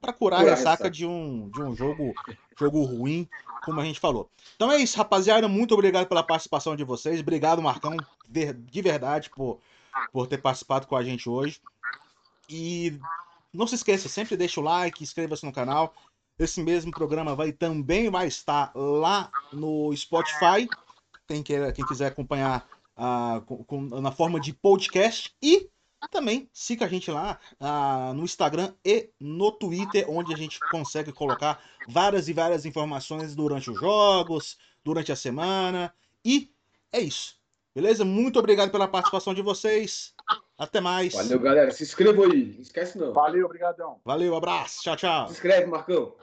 para curar a ressaca de um, de um jogo, jogo ruim, como a gente falou. Então é isso, rapaziada. Muito obrigado pela participação de vocês. Obrigado, Marcão, de verdade, por, por ter participado com a gente hoje. E não se esqueça, sempre deixa o like, inscreva-se no canal. Esse mesmo programa vai também vai estar lá no Spotify. Quem, quer, quem quiser acompanhar uh, com, com, na forma de podcast. E também siga a gente lá uh, no Instagram e no Twitter, onde a gente consegue colocar várias e várias informações durante os jogos, durante a semana. E é isso. Beleza? Muito obrigado pela participação de vocês. Até mais. Valeu, galera. Se inscreva aí. Não esquece não. Valeu, obrigadão. Valeu, abraço. Tchau, tchau. Se inscreve, Marcão.